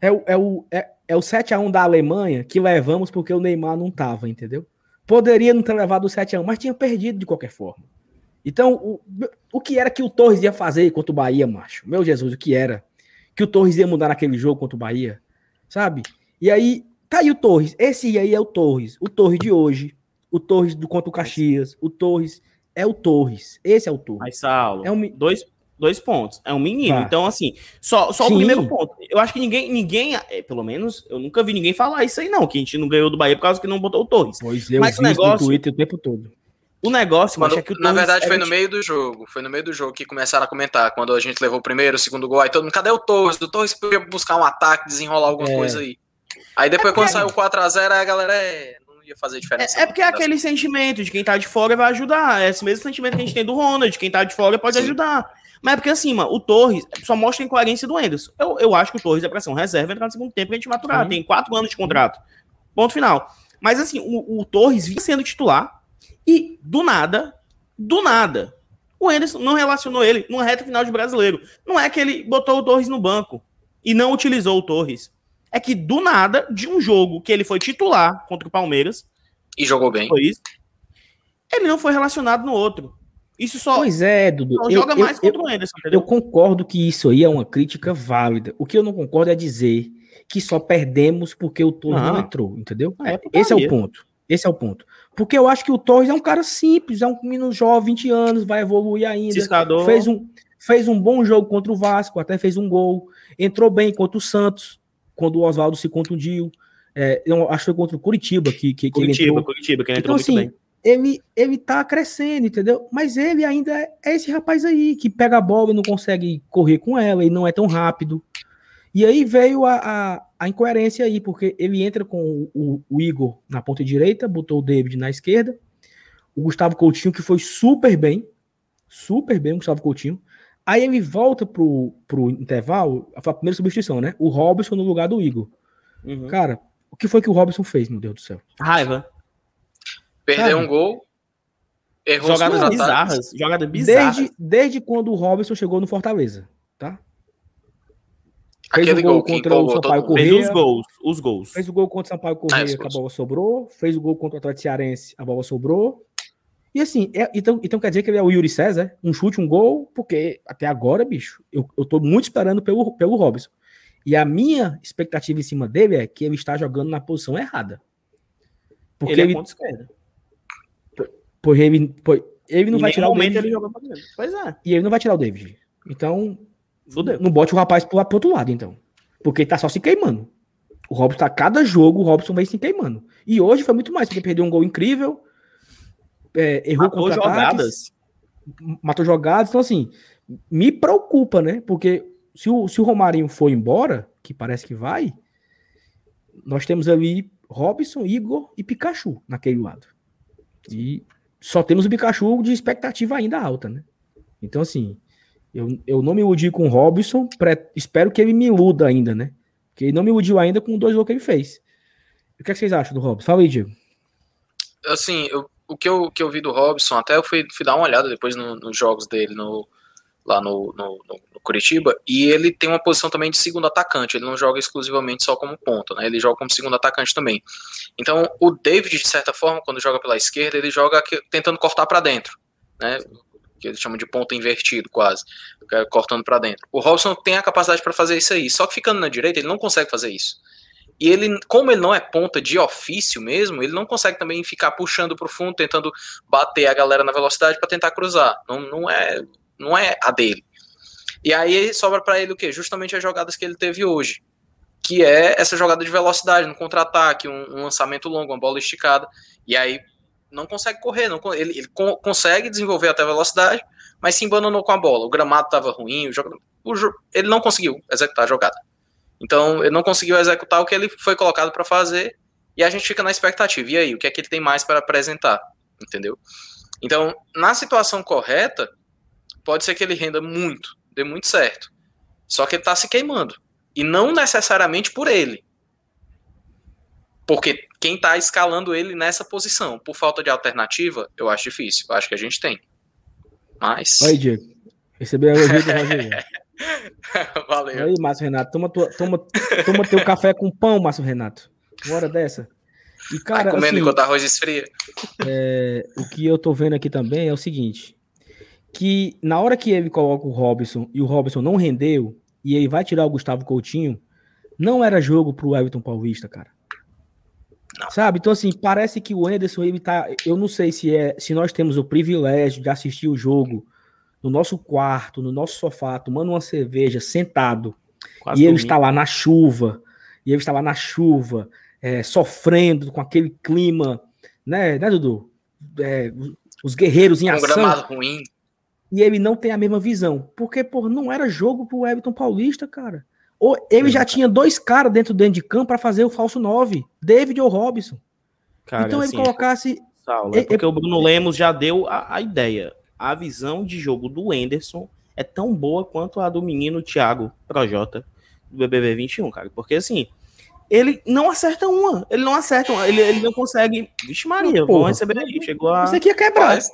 é, o, é, o, é, é o 7x1 da Alemanha que levamos porque o Neymar não estava, entendeu? Poderia não ter levado o 7x1, mas tinha perdido de qualquer forma. Então, o, o que era que o Torres ia fazer contra o Bahia, macho? Meu Jesus, o que era? Que o Torres ia mudar naquele jogo contra o Bahia, sabe? E aí, tá aí o Torres. Esse aí é o Torres. O Torres de hoje. O Torres do contra o Caxias. O Torres é o Torres. Esse é o Torres. Mas, Saulo, é um... dois, dois pontos. É um menino. Vai. Então, assim, só, só o primeiro ponto. Eu acho que ninguém, ninguém, é, pelo menos, eu nunca vi ninguém falar isso aí, não. Que a gente não ganhou do Bahia por causa que não botou o Torres. Pois eu Mas o negócio, no Twitter o tempo todo. O negócio, Quando, é que o Na verdade, foi no meio do jogo. Foi no meio do jogo que começaram a comentar. Quando a gente levou o primeiro, o segundo gol, aí todo mundo, cadê o Torres? O Torres podia buscar um ataque, desenrolar alguma é. coisa aí. Aí depois, é quando saiu 4x0, a galera é ia fazer diferença. É, é porque é aquele sentimento de quem tá de fora vai ajudar. É esse mesmo sentimento que a gente tem do Ronald, de quem tá de fora pode Sim. ajudar. Mas é porque assim, mano, o Torres só mostra a incoerência do Enderson. Eu, eu acho que o Torres é pra ser um reserva entrar no segundo tempo pra gente maturar. Sim. Tem quatro anos de contrato. Ponto final. Mas assim, o, o Torres vinha sendo titular e do nada, do nada, o Enderson não relacionou ele numa reta final de brasileiro. Não é que ele botou o Torres no banco e não utilizou o Torres é que do nada, de um jogo que ele foi titular contra o Palmeiras. E jogou bem. Foi isso. Ele não foi relacionado no outro. Isso só. Pois é, Dudu. Só joga eu, mais eu, contra eu, o Anderson, entendeu? Eu concordo que isso aí é uma crítica válida. O que eu não concordo é dizer que só perdemos porque o Torres não, não entrou, entendeu? É, Esse é o ponto. Esse é o ponto. Porque eu acho que o Torres é um cara simples, é um menino jovem, 20 anos, vai evoluir ainda. Ciscador. Fez um, fez um bom jogo contra o Vasco, até fez um gol. Entrou bem contra o Santos, quando o Oswaldo se contundiu. É, eu acho que foi contra o Curitiba que, que, que ele Curitiba, entrou. Curitiba, que ele Então, entrou muito assim, bem. ele, ele tá crescendo, entendeu? Mas ele ainda é, é esse rapaz aí, que pega a bola e não consegue correr com ela, e não é tão rápido. E aí veio a, a, a incoerência aí, porque ele entra com o, o- o Igor na ponta direita, botou o David na esquerda, o Gustavo Coutinho, que foi super bem, super bem o Gustavo Coutinho. Aí ele volta pro, pro intervalo, a primeira substituição, né? O Robson no lugar do Igor. Uhum. Cara, o que foi que o Robson fez, meu Deus do céu? Raiva. Perdeu Cara, um gol. Errou Jogadas bizarras. Jogadas bizarras. Desde, desde quando o Robson chegou no Fortaleza, tá? Fez Aquele o gol gol contra o Sampaio mundo. Fez Corrêa. os gols. Os gols. Fez o gol contra o Sampaio Ah, Correia, os que a bola sobrou. Fez o gol contra o Atlético Cearense, a bola sobrou. E assim, é- então, então quer dizer que ele é o Yuri César? Um chute, um gol, porque até agora, bicho, eu, eu tô muito esperando pelo, pelo Robson. E a minha expectativa em cima dele é que ele está jogando na posição errada. Porque ele ele, é ponta esquerda. porque ele, pô, ele não Em vai tirar o David. ele jogou pra dentro. Pois é. E ele não vai tirar o David. Então, Fudeu. não bote o rapaz pro, pro outro lado, então. Porque ele tá só se queimando. O Robson tá cada jogo, o Robson vem se queimando. E hoje foi muito mais, porque perdeu um gol incrível, é, errou Matou jogadas. matou jogadas. Então, assim, me preocupa, né? Porque se o, se o Romarinho for embora, que parece que vai, nós temos ali Robson, Igor e Pikachu naquele lado. E só temos o Pikachu de expectativa ainda alta, né? Então, assim, eu, eu não me iludi com o Robson, pré- espero que ele me iluda ainda, né? Porque ele não me iludiu ainda com dois gols que ele fez. O que, é que vocês acham do Robson? Fala aí, Diego. assim, eu- o que eu, que eu vi do Robson, até eu fui, fui dar uma olhada depois no- nos jogos dele no, lá no, no, no- Curitiba, e ele tem uma posição também de segundo atacante, ele não joga exclusivamente só como ponta, né? Ele joga como segundo atacante também. Então, o David, de certa forma, quando joga pela esquerda, ele joga tentando cortar para dentro, né? Que eles chamam de ponta invertido, quase, é cortando para dentro. O Robson tem a capacidade para fazer isso aí, só que ficando na direita, ele não consegue fazer isso. E ele, como ele não é ponta de ofício mesmo, ele não consegue também ficar puxando pro fundo, tentando bater a galera na velocidade para tentar cruzar. Não, não é não é a dele. E aí sobra para ele o quê? Justamente as jogadas que ele teve hoje, que é essa jogada de velocidade no contra-ataque, um, um lançamento longo, uma bola esticada. E aí não consegue correr, não, ele, ele con- consegue desenvolver até velocidade, mas se embananou com a bola. O gramado estava ruim, o jogador, o jo- ele não conseguiu executar a jogada. Então, ele não conseguiu executar o que ele foi colocado para fazer e a gente fica na expectativa. E aí, o que é que ele tem mais para apresentar? Entendeu? Então, na situação correta, pode ser que ele renda muito, dê muito certo. Só que ele tá se queimando. E não necessariamente por ele. Porque quem tá escalando ele nessa posição, por falta de alternativa, eu acho difícil. Eu acho que a gente tem. Mas. Aí, Diego. Recebeu a elogio do Rogério. Valeu. Aí, Márcio Renato, toma, tua, toma, toma teu café com pão, Márcio Renato. Uma hora dessa. E, Vai cara, comendo assim, enquanto o arroz esfria. é, o que eu tô vendo aqui também é o seguinte: que na hora que ele coloca o Robson e o Robson não rendeu, e ele vai tirar o Gustavo Coutinho, não era jogo pro Everton Paulista, cara. Não. Sabe? Então, assim, parece que o Anderson, ele tá. Eu não sei se é se nós temos o privilégio de assistir o jogo no nosso quarto, no nosso sofá, tomando uma cerveja, sentado, Quase e ele está lá na chuva, e ele está lá na chuva, é, sofrendo com aquele clima, né, né Dudu? É, os guerreiros em ação, gramado ruim. e ele não tem a mesma visão. Porque, pô, não era jogo pro Everton Paulista, cara. Ou ele já tinha dois caras dentro, dentro de campo para fazer o falso 9, David ou Robson. Cara, então assim, ele colocasse. Saulo, É- é porque o Bruno Lemos já deu a, a ideia. A visão de jogo do Enderson é tão boa quanto a do menino Thiago Projota do BBB 21, cara. Porque assim, ele não acerta uma. Ele não acerta uma. Ele, ele não consegue. Vixe, Maria, vamos Porra. receber aí. Chegou a. Você aqui ia quebrar. Mas-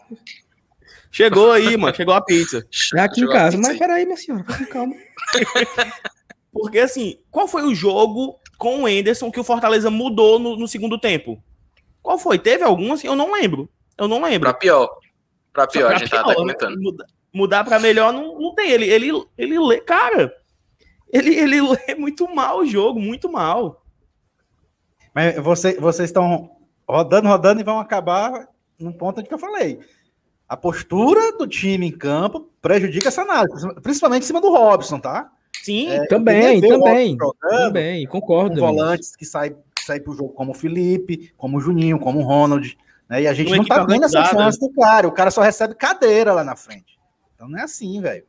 Chegou aí, mano. Chegou a pizza. É aqui em Jogou a casa. Mas aí. peraí, minha senhora, calma. Porque assim, qual foi o jogo com o Enderson que o Fortaleza mudou no, no segundo tempo? Qual foi? Teve algum assim? Eu não lembro. Eu não lembro. Pra pior. Pra pior, pra a gente tá pior, até né? comentando. Muda- Mudar pra melhor não, não tem. Ele, ele, ele lê, cara. Ele, ele lê muito mal o jogo, muito mal. Mas você, vocês estão rodando, rodando e vão acabar num ponto que eu falei. A postura do time em campo prejudica essa análise, principalmente em cima do Robson, tá? Sim, é, também, também, também, concordo. Com volantes que saem sai pro jogo como o Felipe, como o Juninho, como o Ronald, né? E a gente não tá vendo essa chance do cara, o cara só recebe cadeira lá na frente. Então não é assim, velho.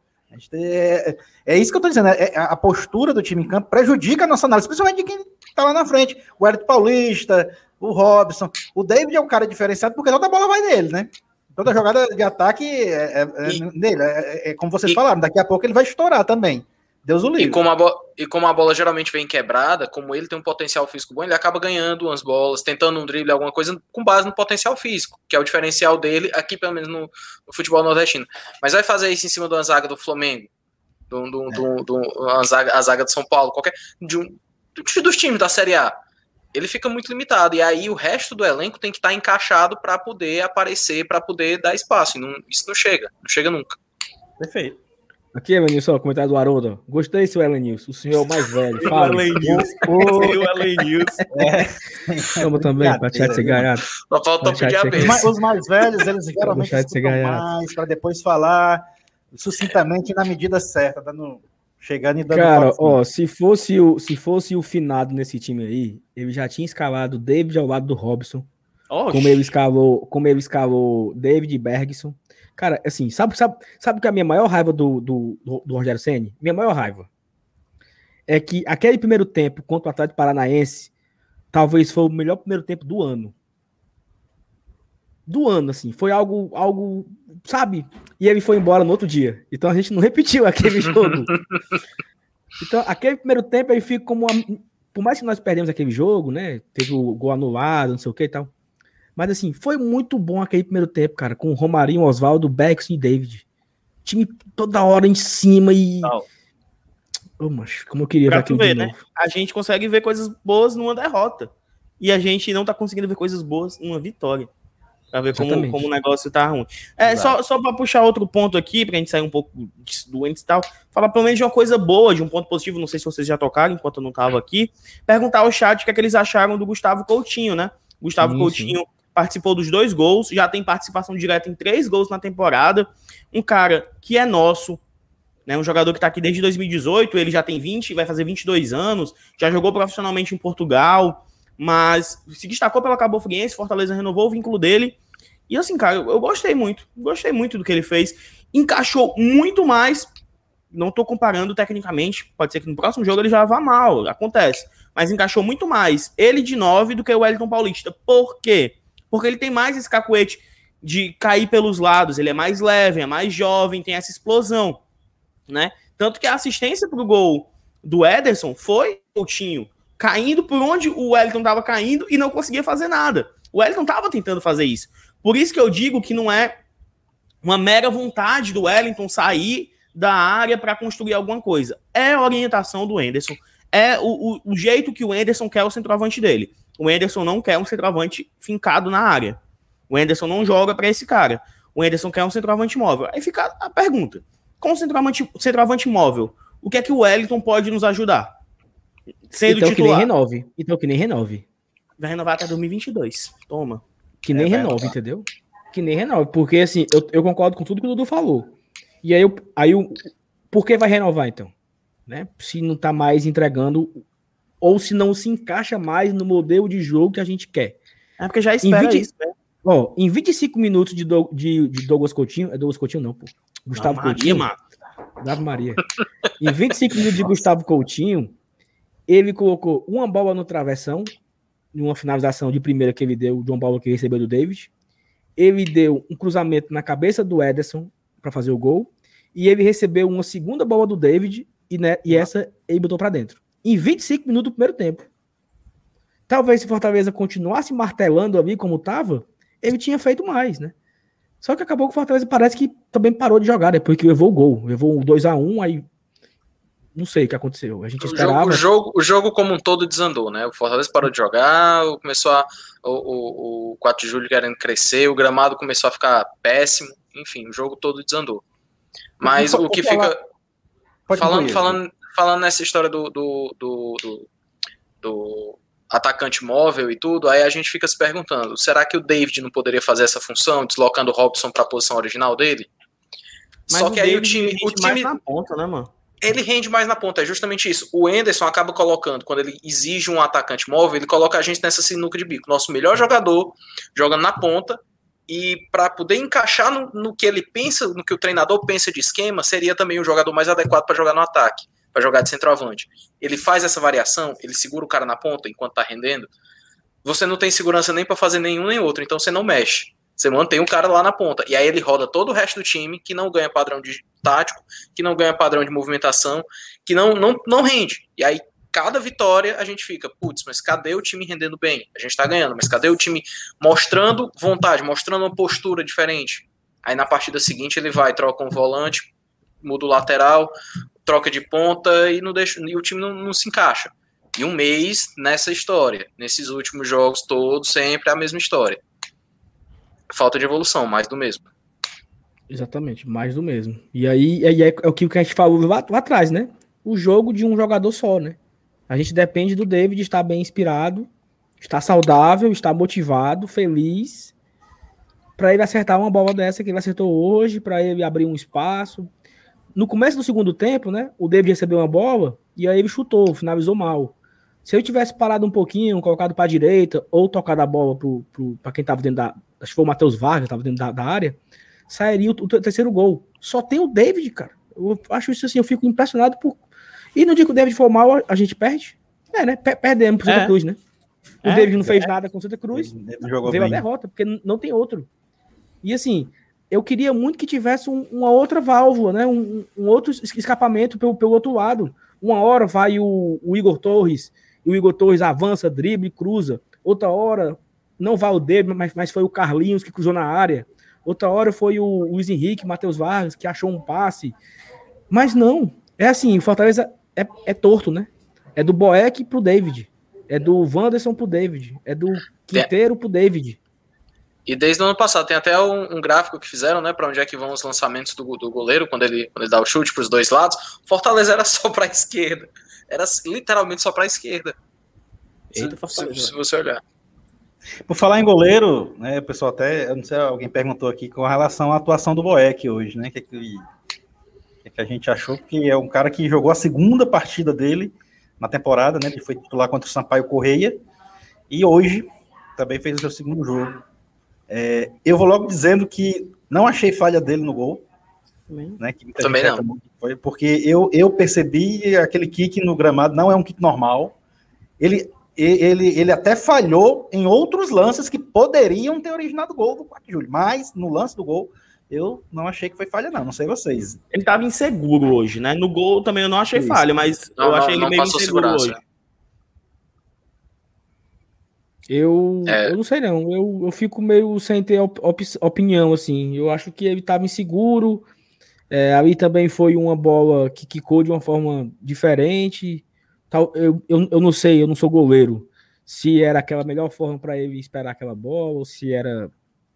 É, é, isso que eu tô dizendo, é, é, a postura do time em campo prejudica a nossa análise, principalmente de quem tá lá na frente. O Hélio Paulista, o Robson, o David é um cara diferenciado porque toda bola vai nele, né? Toda jogada de ataque é, é, é e, nele. É, é, como vocês e, falaram, daqui a pouco ele vai estourar também. Deus o livre. E como, a e como a bola geralmente vem quebrada, como ele tem um potencial físico bom, ele acaba ganhando umas bolas, tentando um drible, alguma coisa, com base no potencial físico, que é o diferencial dele aqui, pelo menos no, no futebol nordestino. Mas vai fazer isso em cima de uma zaga do Flamengo, do, do, é. do, do uma zaga, a zaga de São Paulo, qualquer. De um, dos times da Série A. Ele fica muito limitado. E aí o resto do elenco tem que estar tá encaixado para poder aparecer, para poder dar espaço. E não, isso não chega, não chega nunca. Perfeito. Aqui, Elenilson, o comentário do Haroldo. Gostei, seu Elenilson. O senhor é o mais velho. Fala. O Elenilson. O Elenilson. É. Vamos também, para deixar de ser gaiato. Só falta pedir a vez. Os mais velhos, eles geralmente escutam mais para depois falar sucintamente na medida certa, dando, chegando e dando Cara, ó, se fosse, o, se fosse o finado nesse time aí, ele já tinha escalado o David ao lado do Robson. Oxi. Como ele escalou, como ele escalou David Bergson. Cara, assim, sabe, sabe, sabe que a minha maior raiva do, do, do, do Rogério Senni? Minha maior raiva é que aquele primeiro tempo contra o Atlético Paranaense talvez foi o melhor primeiro tempo do ano. Do ano, assim. Foi algo, algo, sabe? E ele foi embora no outro dia. Então a gente não repetiu aquele jogo. Então, aquele primeiro tempo ele fica como. Uma, por mais que nós perdemos aquele jogo, né? Teve o gol anulado, não sei o que e tal. Mas assim, foi muito bom aquele primeiro tempo, cara, com o Romarinho, Oswaldo, Beckson e David. Time toda hora em cima e. Não. Oh, mas como eu queria pra ver ver, né? A gente consegue ver coisas boas numa derrota. E a gente não tá conseguindo ver coisas boas numa vitória. Pra ver como, como o negócio tá ruim. É, só, só pra puxar outro ponto aqui, pra gente sair um pouco doente e tal, falar pelo menos de uma coisa boa, de um ponto positivo, não sei se vocês já tocaram enquanto eu não tava aqui. Perguntar ao chat o que, é que eles acharam do Gustavo Coutinho, né? Gustavo sim, Coutinho sim participou dos dois gols, já tem participação direta em três gols na temporada. Um cara que é nosso, né, um jogador que está aqui desde 2018, ele já tem 20, vai fazer 22 anos, já jogou profissionalmente em Portugal, mas se destacou pela Cabo Friense, Fortaleza renovou o vínculo dele. E assim, cara, eu, gostei muito, gostei muito do que ele fez. Encaixou muito mais, não estou comparando tecnicamente, pode ser que no próximo jogo ele já vá mal, acontece. Mas encaixou muito mais ele de 9 do que o Wellington Paulista. Por quê? Porque ele tem mais esse cacuete de cair pelos lados, ele é mais leve, é mais jovem, tem essa explosão, né? Tanto que a assistência pro gol do Ederson foi Coutinho, caindo por onde o Wellington estava caindo e não conseguia fazer nada. O Wellington estava tentando fazer isso. Por isso que eu digo que não é uma mera vontade do Wellington sair da área para construir alguma coisa. É a orientação do Enderson. É o, o, o, jeito que o Enderson quer o centroavante dele. O Enderson não quer um centroavante fincado na área. O Enderson não joga para esse cara. O Enderson quer um centroavante móvel. Aí fica a pergunta: com o centroavante, centroavante móvel, o que é que o Wellington pode nos ajudar? Sendo então titular. que nem renove. Então que nem renove. Vai renovar até 2022. Toma. Que nem é, renove, entendeu? Que nem renove. Porque assim, eu, eu concordo com tudo que o Dudu falou. E aí, eu, aí eu, por que vai renovar então? Né? Se não tá mais entregando ou se não se encaixa mais no modelo de jogo que a gente quer. É porque já espera em 20, isso, né? Ó, em 25 minutos de, do, de, de Douglas Coutinho, é Douglas Coutinho não, pô. Gustavo não, Coutinho. Maria, Dava Maria. em 25 minutos de Gustavo Coutinho, ele colocou uma bola no travessão, em uma finalização de primeira que ele deu, o João Paulo que recebeu do David. Ele deu um cruzamento na cabeça do Ederson para fazer o gol. E ele recebeu uma segunda bola do David e, né, e essa ele botou para dentro em 25 minutos do primeiro tempo. Talvez se Fortaleza continuasse martelando ali como estava, ele tinha feito mais, né? Só que acabou que o Fortaleza parece que também parou de jogar depois que levou o gol. Levou um 2x1, aí não sei o que aconteceu. A gente esperava. O jogo, o jogo, como um todo desandou, né? O Fortaleza parou de jogar, começou a, o, o, o 4 de julho querendo crescer, o gramado começou a ficar péssimo. Enfim, o jogo todo desandou. Mas o que fica. falando, falando, falando nessa história do, do, do, do, do atacante móvel e tudo, aí a gente fica se perguntando, será que o David não poderia fazer essa função, deslocando o Robson para a posição original dele? Mas Só que aí o time, rende o mais time na ponta, né, mano? ele rende mais na ponta, é justamente isso. O Enderson acaba colocando, quando ele exige um atacante móvel, ele coloca a gente nessa sinuca de bico. Nosso melhor jogador jogando na ponta, e para poder encaixar no, no, que ele pensa, no que o treinador pensa de esquema, seria também o jogador mais adequado para jogar no ataque, para jogar de centroavante. Ele faz essa variação, ele segura o cara na ponta enquanto tá rendendo. Você não tem segurança nem para fazer nenhum nem outro, então você não mexe. Você mantém o cara lá na ponta. E aí ele roda todo o resto do time que não ganha padrão de tático, que não ganha padrão de movimentação, que não, não, não rende. E aí, cada vitória, a gente fica, putz, mas cadê o time rendendo bem? A gente tá ganhando, mas cadê o time mostrando vontade, mostrando uma postura diferente? Aí na partida seguinte ele vai, troca um volante, muda o lateral, troca de ponta e, não deixa, e o time não, não se encaixa. E um mês nessa história. Nesses últimos jogos todos, sempre a mesma história. Falta de evolução, mais do mesmo. Exatamente, mais do mesmo. E aí, aí é, é o que a gente falou lá, lá, atrás, né? O jogo de um jogador só, né? A gente depende do David estar bem inspirado, estar saudável, estar motivado, feliz, para ele acertar uma bola dessa que ele acertou hoje, para ele abrir um espaço. No começo do segundo tempo, né? O David recebeu uma bola e aí ele chutou, finalizou mal. Se eu tivesse parado um pouquinho, colocado para a direita, ou tocado a bola para quem estava dentro da. Acho que foi o Matheus Vargas, estava dentro da, da, área, sairia o, o, terceiro gol. Só tem o David, cara. Eu acho isso assim, eu fico impressionado por. E no dia que o David for mal, a gente perde? É, né? Perdemos pro Santa é. Cruz, né? O é, David não fez é. nada com Santa Cruz. Veio bem. a derrota, porque não tem outro. E assim, eu queria muito que tivesse um, uma outra válvula, né? Um, um, outro escapamento pelo, pelo outro lado. Uma hora vai o, o Igor Torres e o Igor Torres avança, drible, cruza. Outra hora não vai o David, mas, mas foi o Carlinhos que cruzou na área. Outra hora foi o Luiz Henrique, Matheus Vargas, que achou um passe. Mas não. É assim, o Fortaleza é, é torto, né? É do Boeck pro David. É do Wanderson pro David. É do Quinteiro pro David. E desde o ano passado, tem até um, um gráfico que fizeram, né, para onde é que vão os lançamentos do, do goleiro quando ele, quando ele dá o chute para os dois lados. Fortaleza era só para a esquerda. Era literalmente só para a esquerda. Eita, se, se, se, você olhar. Por falar em goleiro, né, o pessoal até, eu não sei, alguém perguntou aqui com relação à atuação do Boeck hoje, né, que, que, que a gente achou que é um cara que jogou a segunda partida dele na temporada, né, ele foi titular contra o Sampaio Correia, e hoje também fez o seu segundo jogo. É, eu vou logo dizendo que não achei falha dele no gol. Né, também não. Foi porque eu, eu percebi aquele kick no gramado não é um kick normal. Ele, ele, ele até falhou em outros lances que poderiam ter originado gol do 4 de julho, mas no lance do gol eu não achei que foi falha, não. Não sei vocês. Ele estava inseguro hoje, né? No gol também eu não achei Isso. falha, mas não, eu achei não, ele meio inseguro hoje. Eu, é. eu não sei não, eu, eu fico meio sem ter op, opinião, assim, eu acho que ele estava inseguro, é, ali também foi uma bola que quicou de uma forma diferente, tal, eu, eu, eu não sei, eu não sou goleiro, se era aquela melhor forma para ele esperar aquela bola, ou se era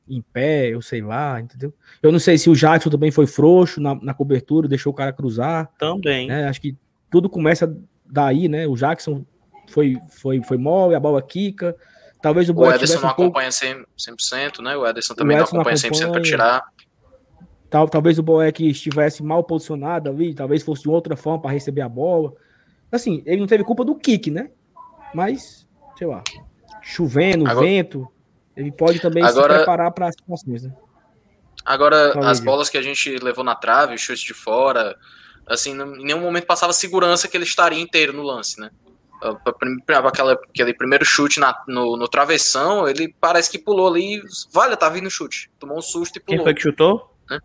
em pé, eu sei lá, entendeu? Eu não sei se o Jackson também foi frouxo na, na cobertura, deixou o cara cruzar. Também. Né? Acho que tudo começa daí, né? O Jackson foi, foi, foi mole, a bola quica, Talvez o, o Ederson não um acompanha pouco... 100%, né? O Ederson também o Ederson não acompanha, acompanha 100% para tirar. Tal, talvez o Boeck estivesse mal posicionado ali, talvez fosse de outra forma para receber a bola. Assim, ele não teve culpa do kick, né? Mas, sei lá, chovendo, agora, vento, ele pode também agora, se preparar para as situações, né? Agora, talvez. as bolas que a gente levou na trave, chute de fora, assim, em nenhum momento passava segurança que ele estaria inteiro no lance, né? Aquela, aquele primeiro chute na, no, no, travessão, ele parece que pulou ali. Vale, tá vindo chute. Tomou um susto e pulou. Quem foi que chutou? Né?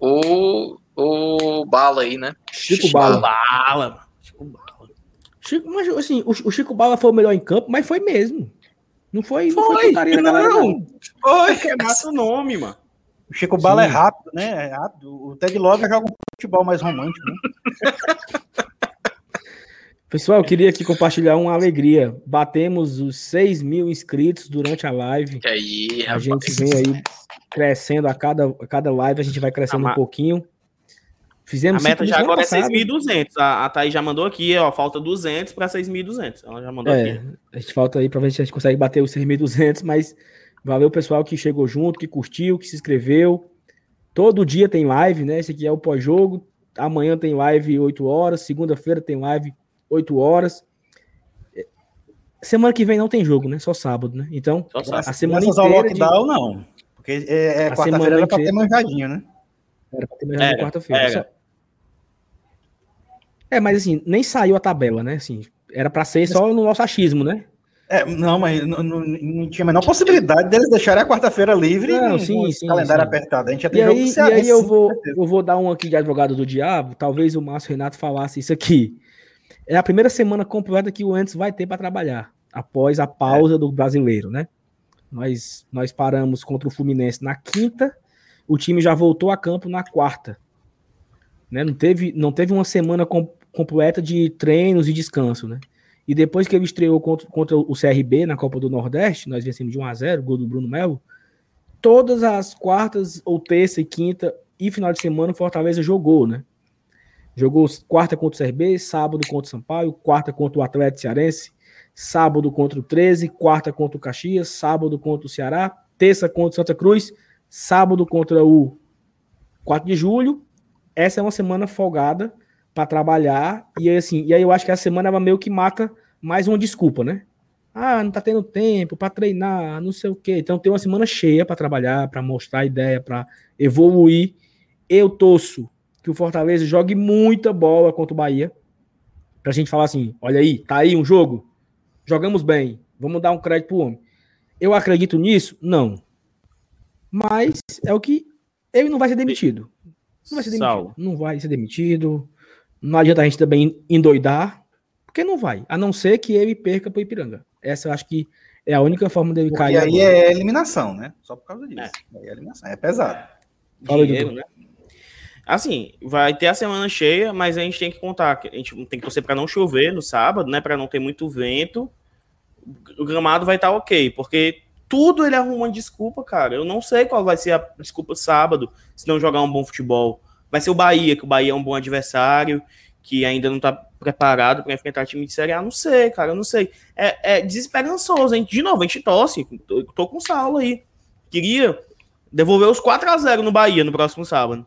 O, o Bala aí, né? Chico, Chico Bala. Bala. Chico Bala. Chico, mas assim, o, o, Chico Bala foi o melhor em campo, mas foi mesmo. Não foi, foi, não foi putaria não. Galera, não. Foi. É massa o nome, mano. O Chico Bala Sim. é rápido, né? É rápido. O Ted Loga joga um futebol mais romântico, né? Pessoal, eu queria aqui compartilhar uma alegria. Batemos os 6 mil inscritos durante a live. Que aí, a gente vem aí crescendo a cada, a cada live, a gente vai crescendo a um pouquinho. Fizemos A meta já agora é passada. 6.200. A, a Thaís já mandou aqui, ó, falta 200 para 6.200. Ela já mandou É, aqui. a gente falta aí pra ver se a gente consegue bater os 6.200, mas valeu o pessoal que chegou junto, que curtiu, que se inscreveu. Todo dia tem live, né? Esse aqui é o pós-jogo. Amanhã tem live 8 horas, segunda-feira tem live 8 horas. Semana que vem não tem jogo, né? Só sábado, né? Então, a semana Graças ao inteira de... lockdown, não. Porque é, é A quarta-feira semana era pra ter inteira. manjadinho, né? Era pra ter mais na Era, quarta-feira. Só- É, mas assim, nem saiu a tabela, né? Assim, era pra ser só no nosso achismo, né? É, não, mas não, não- não tinha a menor possibilidade deles deixarem a quarta-feira livre Não, sim, sim, calendário sim. apertado. A gente já E tem jogo aí, e aí eu, sim, vou, eu vou dar um aqui de advogado do diabo. Talvez o Márcio Renato falasse isso aqui. É a primeira semana completa que o Antes vai ter para trabalhar, após a pausa do brasileiro, né? Nós, nós paramos contra o Fluminense na quinta, o time já voltou a campo na quarta. Né? Não, teve, não teve uma semana com- completa de treinos e descanso, né? E depois que ele estreou contra, contra o CRB na Copa do Nordeste, nós vencemos de 1 a 0 gol do Bruno Melo. Todas as quartas, ou terça e quinta e final de semana o Fortaleza jogou, né? Jogou quarta contra o CRB, sábado contra o Sampaio, quarta contra o Atlético Cearense, sábado contra o 13, quarta contra o Caxias, sábado contra o Ceará, terça contra o Santa Cruz, sábado contra o 4 de julho. Essa é uma semana folgada para trabalhar e aí, assim, e aí eu acho que essa semana ela meio que mata mais uma desculpa, né? Ah, não tá tendo tempo para treinar, não sei o quê. Então tem uma semana cheia para trabalhar, para mostrar ideia, para evoluir. Eu torço que o Fortaleza jogue muita bola contra o Bahia. Pra gente falar assim, olha aí, tá aí um jogo, jogamos bem, vamos dar um crédito pro homem. Eu acredito nisso? Não. Mas é o que ele não vai ser demitido. Não vai ser demitido. Saulo. Não vai ser demitido. Não adianta a gente também endoidar, porque não vai. A não ser que ele perca pro Ipiranga. Essa eu acho que é a única forma dele Porque cair. aí agora. é eliminação, né? Só por causa disso. Aí é eliminação. É pesado. Fala aí, Dinheiro, né? Assim, vai ter a semana cheia, mas a gente tem que contar. A gente tem que torcer para não chover no sábado, né? Para não ter muito vento. O gramado vai estar ok, porque tudo ele arruma uma desculpa, cara. Eu não sei qual vai ser a desculpa sábado se não jogar um bom futebol. Vai ser o Bahia, que o Bahia é um bom adversário, que ainda não tá preparado para enfrentar time de Série A. Não sei, cara, não sei. É, é desesperançoso, hein? De novo, a gente torce. Tô, tô com o Saulo aí. Queria devolver os 4 a 0 no Bahia no próximo sábado.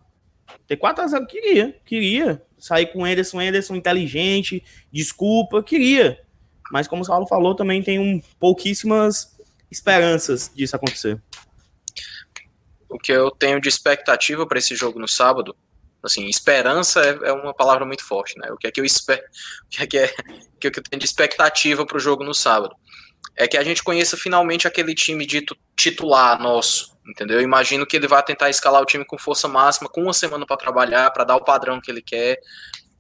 Ter 4x0, queria, queria. Sair com o Anderson, Anderson inteligente, desculpa, queria. Mas como o Saulo falou, também tem um, pouquíssimas esperanças disso acontecer. O que eu tenho de expectativa para esse jogo no sábado, assim, esperança é, é uma palavra muito forte, né? O que é que eu espero, o que é que, é, o que é eu tenho de expectativa para o jogo no sábado? É que a gente conheça finalmente aquele time dito titular nosso, entendeu? Eu imagino que ele vai tentar escalar o time com força máxima, com uma semana para trabalhar, para dar o padrão que ele quer,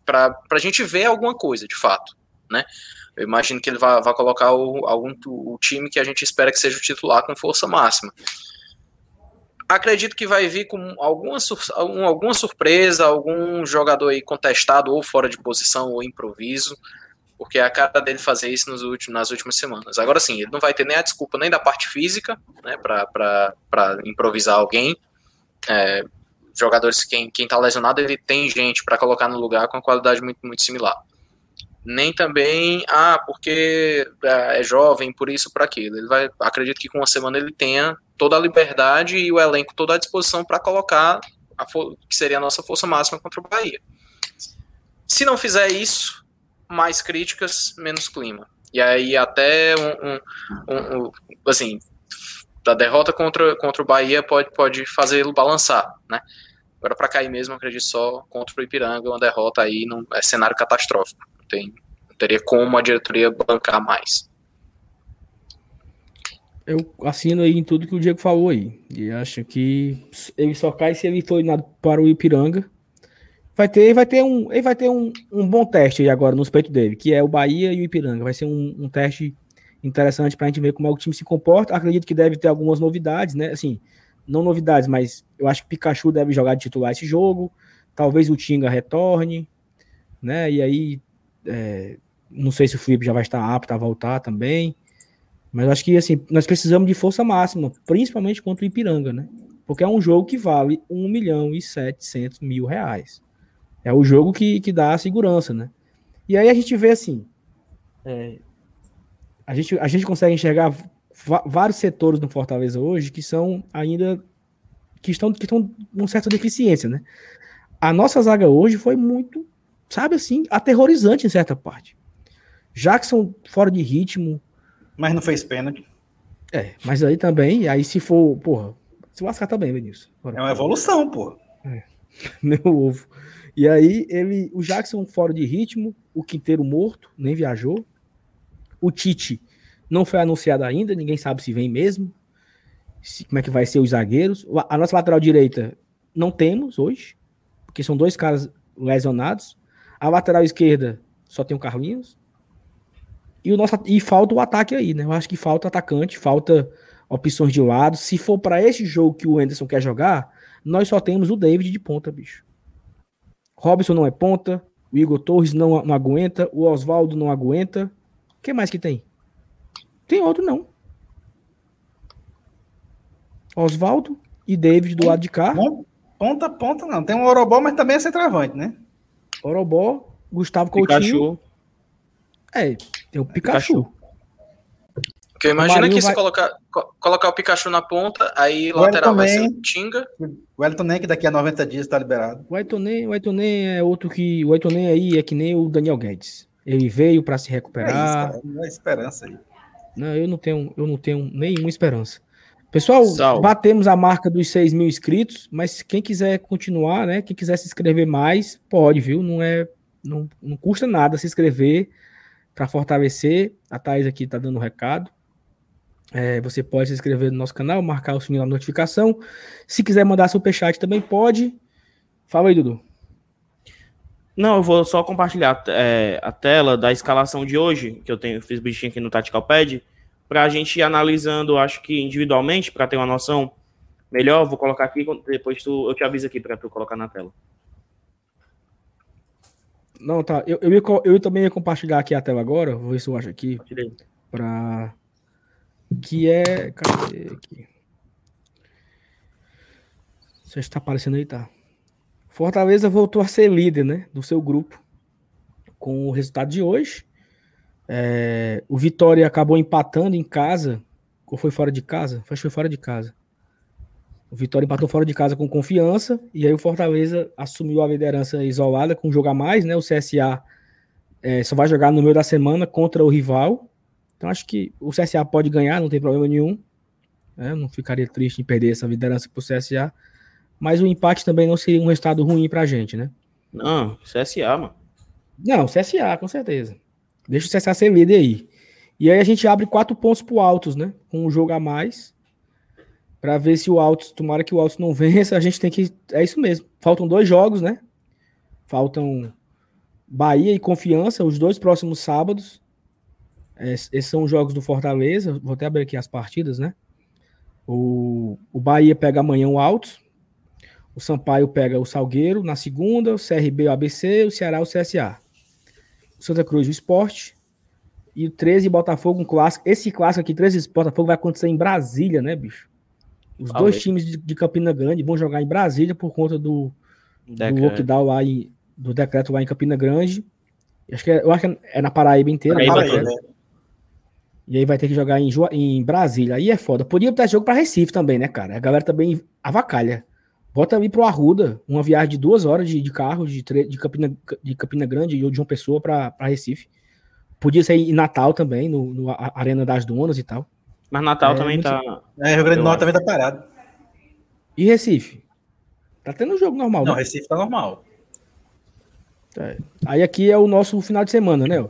para a gente ver alguma coisa, de fato, né? Eu imagino que ele vai, vai colocar o, algum, o time que a gente espera que seja o titular com força máxima acredito que vai vir com alguma, sur algum- alguma surpresa, algum jogador aí contestado ou fora de posição ou improviso, porque é a cara dele fazer isso nos últimos, nas últimas semanas. Agora sim, ele não vai ter nem a desculpa nem da parte física, né, para improvisar alguém. É, jogadores, quem, quem tá lesionado, ele tem gente para colocar no lugar com qualidade muito, muito similar. Nem também, ah, porque é é jovem, por isso, por aquilo. Ele vai, acredito que com uma semana ele tenha toda a liberdade e o elenco toda à disposição para colocar a que seria a nossa força máxima contra o Bahia. Se não fizer isso, mais críticas, menos clima. E aí até um, um- um- assim, da derrota contra, contra o Bahia pode, pode fazê-lo balançar, né? Agora para cair mesmo, acredito só contra o Ipiranga, uma derrota aí não é cenário catastrófico. Não, tem, não teria como a diretoria bancar mais. Eu assino aí em tudo que o Diego falou aí. E acho que ele só cai se ele for para o Ipiranga. Vai ter, vai ter, um, ele vai ter um, um bom teste agora nos peitos dele, que é o Bahia e o Ipiranga. Vai ser um, um teste interessante para a gente ver como é que o time se comporta. Acredito que deve ter algumas novidades, né? Assim, não novidades, mas eu acho que Pikachu deve jogar de titular esse jogo. Talvez o Tinga retorne, né? E aí, é, não sei se o Felipe já vai estar apto a voltar também. Mas acho que assim, nós precisamos de força máxima, principalmente contra o Ipiranga, né? Porque é um jogo que vale 1 milhão e 700 mil reais. É o jogo que, que dá a segurança, né? E aí a gente vê assim. É, a, gente, a gente consegue enxergar vários setores no Fortaleza hoje que são ainda. que estão, que estão com certa deficiência, né? A nossa zaga hoje foi muito, sabe assim, aterrorizante em certa parte. Jackson fora de ritmo. Mas não fez pênalti. É, mas aí também, aí se for, porra, se lascar também, Benício. É uma evolução, porra. É. Meu ovo. E aí, ele, o Jackson fora de ritmo, o Quinteiro morto, nem viajou. O Tite não foi anunciado ainda, ninguém sabe se vem mesmo. Se, como é que vai ser os zagueiros. A nossa lateral direita não temos hoje, porque são dois caras lesionados. A lateral esquerda só tem o Carlinhos. E, o nosso, e falta o ataque aí, né? Eu acho que falta atacante, falta opções de lado. Se for para esse jogo que o Anderson quer jogar, nós só temos o David de ponta, bicho. Robson não é ponta, o Igor Torres não, não aguenta, o Oswaldo não aguenta. O que mais que tem? Tem outro não. Oswaldo e David do lado de cá. Ponta, ponta não. Tem um Orobó, mas também é centroavante, né? Orobó, Gustavo Coutinho. Pikachu. É, tem o Pikachu. Pikachu. Porque imagina que vai... se colocar, colocar o Pikachu na ponta, aí o lateral vai ser o Tinga. O Elton Nem, que daqui a 90 dias está liberado. O Elton Nem, o Elton Nem é outro que. O Elton Nem aí é que nem o Daniel Guedes. Ele veio para se recuperar. É isso, não é esperança aí. Não, eu não tenho, eu não tenho nenhuma esperança. Pessoal, Salve. batemos a marca dos 6 mil inscritos, mas quem quiser continuar, né? Quem quiser se inscrever mais, pode, viu? Não é. Não, não custa nada se inscrever para fortalecer. A Thais aqui está dando um recado. É, você pode se inscrever no nosso canal, marcar o sininho da notificação. Se quiser mandar superchat também pode. Fala aí, Dudu. Não, eu vou só compartilhar é, a tela da escalação de hoje, que eu tenho, fiz bichinho aqui no Tactical Pad, para a gente ir analisando, acho que individualmente, para ter uma noção melhor. Vou colocar aqui, depois tu, eu te aviso aqui para tu colocar na tela. Não, tá. Eu, eu, ia, eu também ia compartilhar aqui a tela agora. Vou ver se eu acho aqui. Para que é. Cadê aqui? Você está aparecendo aí, tá? Fortaleza voltou a ser líder, né? Do seu grupo. Com o resultado de hoje. É, o Vitória acabou empatando em casa. Ou foi fora de casa? Acho que foi fora de casa. O Vitória empatou fora de casa com confiança. E aí o Fortaleza assumiu a liderança isolada com um jogo a mais, né? O CSA é, só vai jogar no meio da semana contra o rival. Então acho que o CSA pode ganhar, não tem problema nenhum. Né? Não ficaria triste em perder essa liderança para o CSA. Mas o empate também não seria um resultado ruim para a gente, né? Não, CSA, mano. Não, CSA, com certeza. Deixa o CSA ser líder aí. E aí a gente abre quatro pontos pro Altos, né? Com um jogo a mais. Para ver se o Altos, tomara que o Altos não vença, a gente tem que. É isso mesmo. Faltam dois jogos, né? Faltam Bahia e Confiança, os dois próximos sábados. Esses são os jogos do Fortaleza. Vou até abrir aqui as partidas, né? O, o Bahia pega amanhã o Altos. O Sampaio pega o Salgueiro na segunda. O CRB o ABC. O Ceará o CSA. O Santa Cruz o Esporte. E o 13 Botafogo um clássico. Esse clássico aqui, 13 Botafogo, vai acontecer em Brasília, né, bicho? Os ah, dois times de, de, Campina Grande vão jogar em Brasília por conta do, do lockdown lá em, do decreto lá em Campina Grande. Acho que é, eu acho que é na Paraíba inteira. Paraíba, né? E aí vai ter que jogar em, em Brasília. Aí é foda. Podia ter jogo para Recife também, né, cara? A galera também avacalha. Bota ali pro Arruda, uma viagem de duas horas de, de carro de, de, Campina, de Campina Grande ou de uma pessoa para Recife. Podia ser em Natal também, no, no Arena das Donas e tal. Mas Natal é, também tá. É, Rio Grande do Norte também tá parado. E Recife? Tá tendo um jogo normal, Não, né? Recife tá normal. É. Aí aqui é o nosso final de semana, né?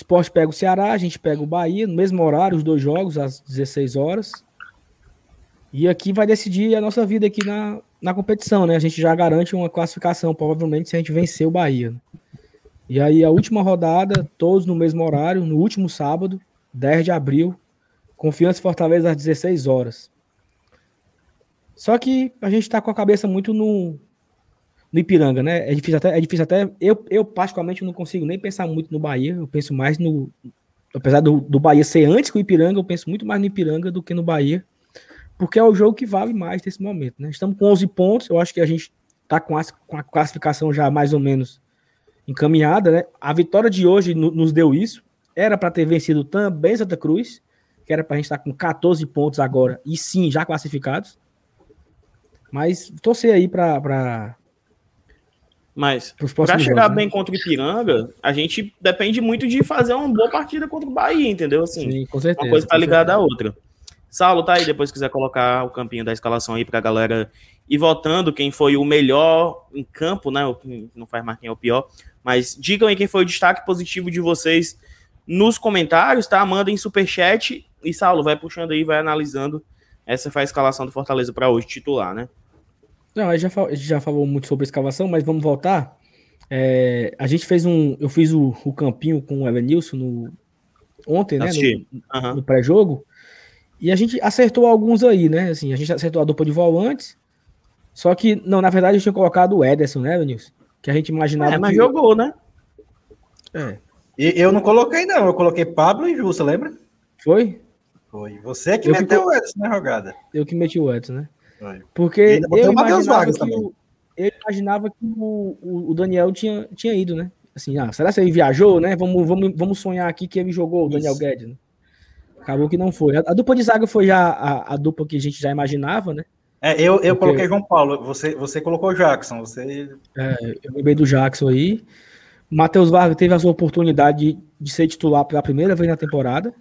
Esporte pega o Ceará, a gente pega o Bahia, no mesmo horário, os dois jogos, às 16 horas. E aqui vai decidir a nossa vida aqui na, na competição, né? A gente já garante uma classificação, provavelmente, se a gente vencer o Bahia. E aí, a última rodada, todos no mesmo horário, no último sábado, 10 de abril, Confiança Fortaleza às 16 horas. Só que a gente tá com a cabeça muito no, no Ipiranga, né? É difícil até, é difícil até. Eu, eu, particularmente, não consigo nem pensar muito no Bahia. Eu penso mais no. Apesar do, do Bahia ser antes que o Ipiranga, eu penso muito mais no Ipiranga do que no Bahia. Porque é o jogo que vale mais nesse momento, né? Estamos com 11 pontos. Eu acho que a gente tá com a, com a classificação já mais ou menos encaminhada, né? A vitória de hoje no, nos deu isso. Era para ter vencido também Santa Cruz, que era para a gente estar tá com 14 pontos agora, e sim, já classificados. Mas torcer aí para mas para chegar jogos, bem né? contra o Ipiranga, a gente depende muito de fazer uma boa partida contra o Bahia, entendeu? Assim, Sim, com certeza, uma coisa está ligada à outra. Saulo, tá aí, depois quiser colocar o campinho da escalação aí para a galera ir votando quem foi o melhor em campo, né? Não faz mais quem é o pior. Mas digam aí quem foi o destaque positivo de vocês nos comentários, tá? Mandem superchat e Saulo vai puxando aí, vai analisando. Essa foi a escalação do Fortaleza para hoje, titular, né? Não, a gente já, a gente já falou muito sobre escavação, mas vamos voltar. É, a gente fez um. Eu fiz o, o campinho com o Evanilson no, ontem, né? No, uhum. no pré-jogo. E a gente acertou alguns aí, né? Assim, a gente acertou a dupla de volantes. Só que, não, na verdade, eu tinha colocado o Ederson, né, Evanilson? Que a gente imaginava. É, mas que... jogou, né? É. E eu não coloquei, não. Eu coloquei Pablo e Jussa, lembra? Foi? Foi. Você é que eu meteu o Edson na jogada. Eu que meti o Edson, né? Porque eu imaginava, que o, eu imaginava que o, o, Daniel tinha, tinha ido, né? Assim, ah, será que ele viajou, né? Vamos, vamos, vamos sonhar aqui que ele jogou, o Daniel Isso. Guedes. Né? Acabou que não foi. A, a, dupla de zaga foi já a, a, dupla que a gente já imaginava, né? É, eu, eu Porque... coloquei João Paulo, você, você colocou Jackson, você... É, eu lembrei do Jackson aí. Matheus Vargas teve a sua oportunidade de, de ser titular pela primeira vez na temporada,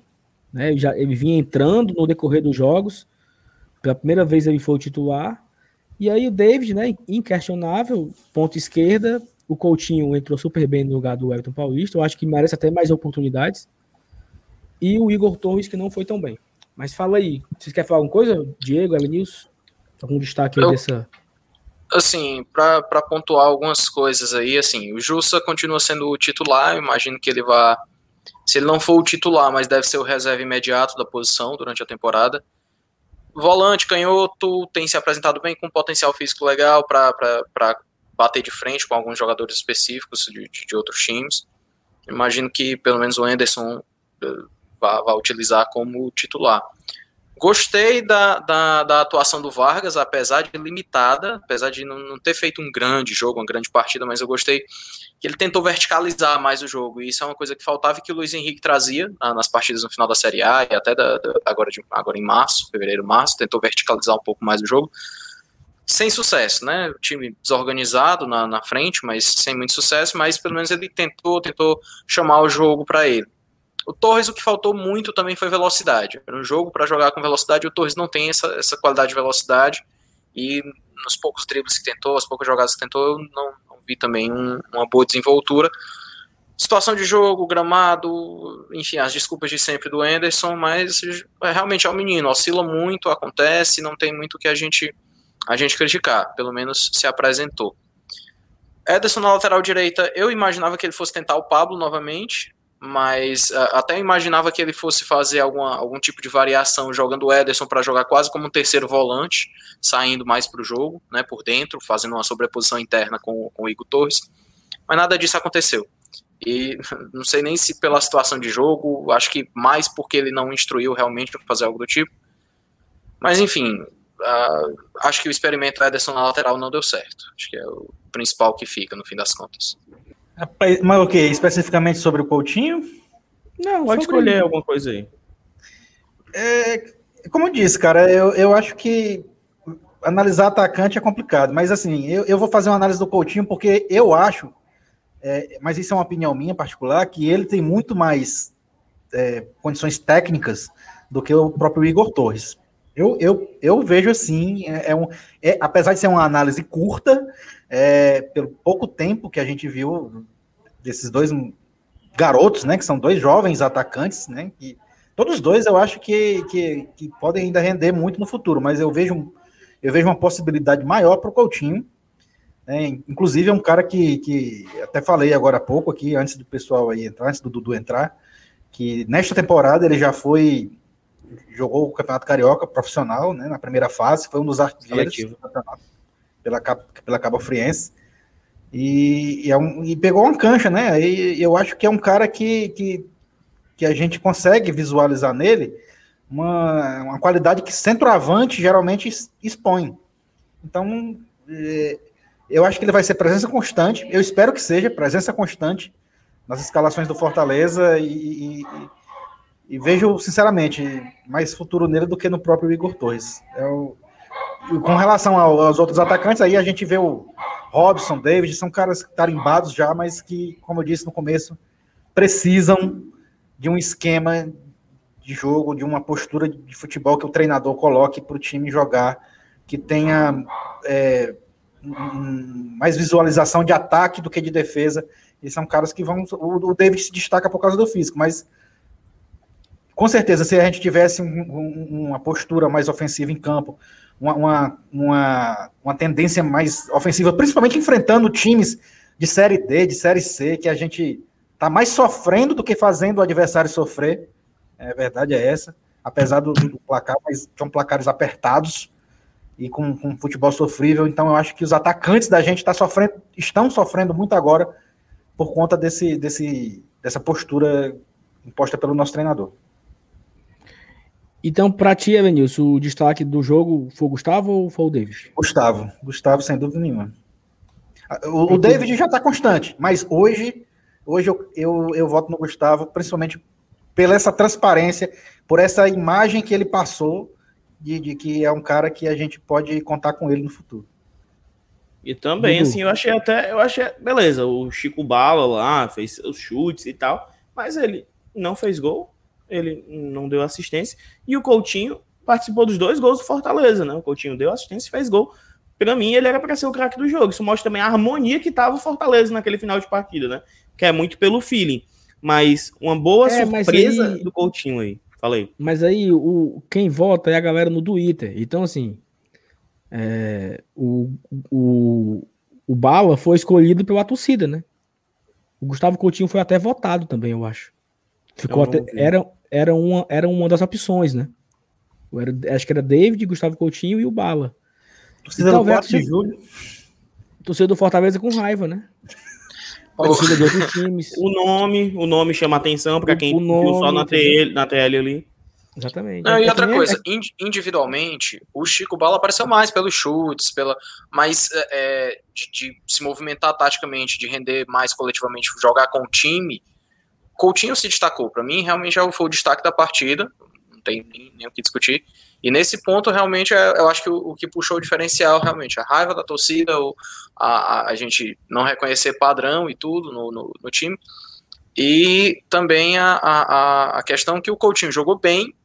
né? Ele, já, ele vinha entrando no decorrer dos jogos, pela primeira vez ele foi o titular. E aí o David, né, inquestionável, ponta esquerda. O Coutinho entrou super bem no lugar do Everton Paulista. Eu acho que merece até mais oportunidades. E o Igor Torres, que não foi tão bem. Mas fala aí, vocês querem falar alguma coisa? Diego, Elenilson? Algum destaque Eu, dessa. Assim, para pontuar algumas coisas aí, assim, o Jussa continua sendo o titular. Eu imagino que ele vá. Se ele não for o titular, mas deve ser o reserva imediato da posição durante a temporada volante, canhoto, tem se apresentado bem com potencial físico legal para bater de frente com alguns jogadores específicos de, de, de, outros times. Imagino que pelo menos o Anderson uh, vá, vá utilizar como titular. Gostei da, da, da, atuação do Vargas, apesar de limitada, apesar de não, não, ter feito um grande jogo, uma grande partida, mas eu gostei que ele tentou verticalizar mais o jogo, e isso é uma coisa que faltava e que o Luiz Henrique trazia ah, nas partidas no final da Série A e até da, da, agora, de, agora em março, fevereiro, março, tentou verticalizar um pouco mais o jogo. Sem sucesso, né? O time desorganizado na, na frente, mas sem muito sucesso, mas pelo menos ele tentou, tentou chamar o jogo para ele. O Torres, o que faltou muito também foi velocidade. Era um jogo para jogar com velocidade, o Torres não tem essa, essa qualidade de velocidade. E nos poucos dribles que tentou, as poucas jogadas que tentou, eu não, não vi também um, uma boa desenvoltura. Situação de jogo, gramado, enfim, as desculpas de sempre do Anderson, mas é, realmente é o um menino, oscila muito, acontece, não tem muito que a gente a gente criticar, pelo menos se apresentou. Ederson na lateral direita, eu imaginava que ele fosse tentar o Pablo novamente, mas uh, até imaginava que ele fosse fazer alguma, algum tipo de variação jogando o Ederson para jogar quase como um terceiro volante, saindo mais para o jogo, né, por dentro, fazendo uma sobreposição interna com, com o Igor Torres, mas nada disso aconteceu. E não sei nem se pela situação de jogo, acho que mais porque ele não instruiu realmente para fazer algo do tipo. Mas enfim, uh, acho que o experimento Ederson na lateral não deu certo. Acho que é o principal que fica no fim das contas. Mas o que? Especificamente sobre o Coutinho? Não, pode escolher alguma coisa aí. É, como eu disse, cara, eu, eu acho que analisar atacante é complicado, mas assim, eu, eu vou fazer uma análise do Coutinho porque eu acho, é, mas isso é uma opinião minha particular, que ele tem muito mais é, condições técnicas do que o próprio Igor Torres. Eu, eu, eu vejo assim, é, é um, é, apesar de ser uma análise curta, é, pelo pouco tempo que a gente viu desses dois garotos, né, que são dois jovens atacantes, né, que todos dois eu acho que, que, que podem ainda render muito no futuro, mas eu vejo, eu vejo uma possibilidade maior para o Coutinho, né, inclusive é um cara que, que até falei agora há pouco aqui, antes do pessoal aí entrar, antes do Dudu entrar, que nesta temporada ele já foi jogou o Campeonato Carioca profissional, né, na primeira fase, foi um dos artilheiros do campeonato pela, pela Cabo Friense. E, e, é um, e, pegou uma cancha, né? E eu acho que é um cara que, que, que a gente consegue visualizar nele uma, uma qualidade que centroavante geralmente expõe. Então, é, Eu acho que ele vai ser presença constante. Eu espero que seja presença constante nas escalações do Fortaleza e, e, e vejo, sinceramente, mais futuro nele do que no próprio Igor Torres. É o, com relação aos outros atacantes, aí a gente vê o Robson, David, são caras tarimbados já, mas que, como eu disse no começo, precisam de um esquema de jogo, de uma postura de futebol que o treinador coloque para o time jogar, que tenha é, um, mais visualização de ataque do que de defesa. E são caras que vão. O, David se destaca por causa do físico, mas com certeza, se a gente tivesse um, um, uma postura mais ofensiva em campo, uma, uma, uma, uma, tendência mais ofensiva, principalmente enfrentando times de Série D, de Série C, que a gente está mais sofrendo do que fazendo o adversário sofrer. É, verdade é essa. Apesar do, do placar, mas são placares apertados e com, com futebol sofrível. Então, eu acho que os atacantes da gente tá sofrendo, estão sofrendo muito agora por conta desse, desse, dessa postura imposta pelo nosso treinador. Então, para ti, Evanilson, o destaque do jogo foi o Gustavo ou foi o David? Gustavo, Gustavo, sem dúvida nenhuma. O, o David já está constante, mas hoje, hoje eu, eu, eu voto no Gustavo, principalmente pela essa transparência, por essa imagem que ele passou de, de, que é um cara que a gente pode contar com ele no futuro. E também, Dudu. assim, eu achei até, eu achei, beleza, o Chico Bala lá fez os chutes e tal, mas ele não fez gol, ele não deu assistência. E o Coutinho participou dos dois gols do Fortaleza, né? O Coutinho deu assistência e fez gol. Para mim, ele era para ser o craque do jogo. Isso mostra também a harmonia que tava o Fortaleza naquele final de partida, né? Que é muito pelo feeling. Mas uma boa é, surpresa aí... do Coutinho aí. Falei. Mas aí, o, quem vota é a galera no Twitter. Então, assim, é, o, o, o Bala foi escolhido pela torcida, né? O Gustavo Coutinho foi até votado também, eu acho. Ficou eu até, era, era uma, era uma das opções, né? Era, acho que era David, Gustavo Coutinho e o Bala. Torcida do 4 de julho. Torcida do Fortaleza com raiva, né? Torcida de outros times. O nome, o nome chama atenção para quem o nome, viu só na TL, na TL ali. Exatamente. Não, e outra é coisa, é... individualmente, o Chico Bala apareceu mais pelos chutes, pela, mais é, é, de, de, se movimentar taticamente, de render mais coletivamente, jogar com o time. Coutinho se destacou. Para mim, realmente já foi o destaque da partida. Não tem nem, nem o que discutir. E nesse ponto, realmente, é, eu acho que o, o, que puxou o diferencial, realmente, a raiva da torcida, a, a, gente não reconhecer padrão e tudo no, no, no time. E também a, a, a questão que o Coutinho jogou bem,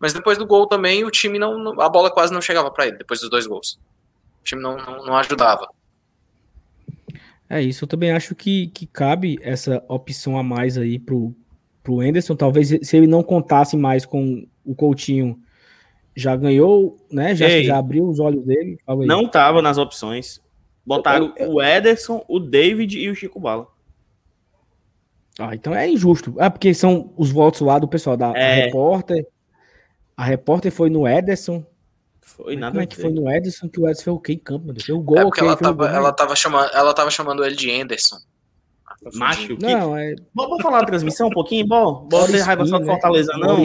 mas depois do gol também o time não. A bola quase não chegava para ele, depois dos dois gols. O time não, não, não ajudava. É isso, eu também acho que, que cabe essa opção a mais aí pro, pro Anderson. Talvez se ele não contasse mais com o Coutinho, já ganhou, né? Já, Ei, já abriu os olhos dele. Não tava nas opções. Botaram eu, eu, o Ederson, o David e o Chico Bala. Ah, então é injusto. É porque são os votos lá do pessoal da é. repórter. A repórter foi no Ederson, foi nada. Como é que foi no Edson que o Edson fez o que em campo, meu Deus? O gol, é porque ela tava, ela, tava chamando, ela tava chamando ele de Anderson. Macho, não, é... Vamos falar da transmissão um pouquinho, bom? Bora ter raiva só do né? Fortaleza, não.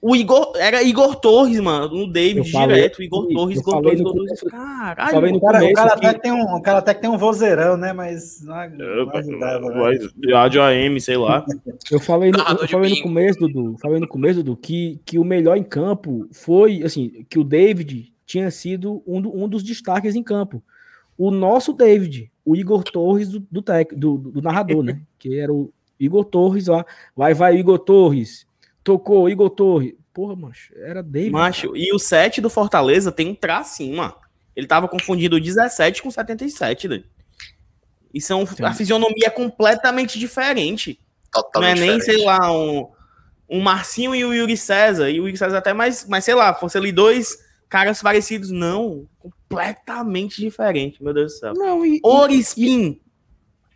O Igor, era Igor Torres, mano, no David falei, direto, Igor Torres, Igor Torres, Igor Torres. Caralho, o cara, o cara até que tem um, o cara até que tem um vozeirão, né, mas não, não ajudava, né? Rádio AM, sei lá. Eu falei, no, eu falei no começo, Dudu, falei no começo, Dudu, que, que o melhor em campo foi, assim, que o David tinha sido um, do, um dos destaques em campo. O nosso David, o Igor Torres do, do, tec, do, do narrador, né, que era o Igor Torres lá, vai, vai, Igor Torres, Tocou Igor Torre. Porra, macho, era David. Macho, e o 7 do Fortaleza tem um tracinho, mano. Ele tava confundindo 17 com 77, né? E são, a fisionomia é completamente diferente. Totalmente não é nem, sei lá, um, um Marcinho e o Yuri César. E o Yuri César até mais, mas sei lá, fosse ali dois caras parecidos. Não, completamente diferente, meu Deus do céu. Não, e, Orispin.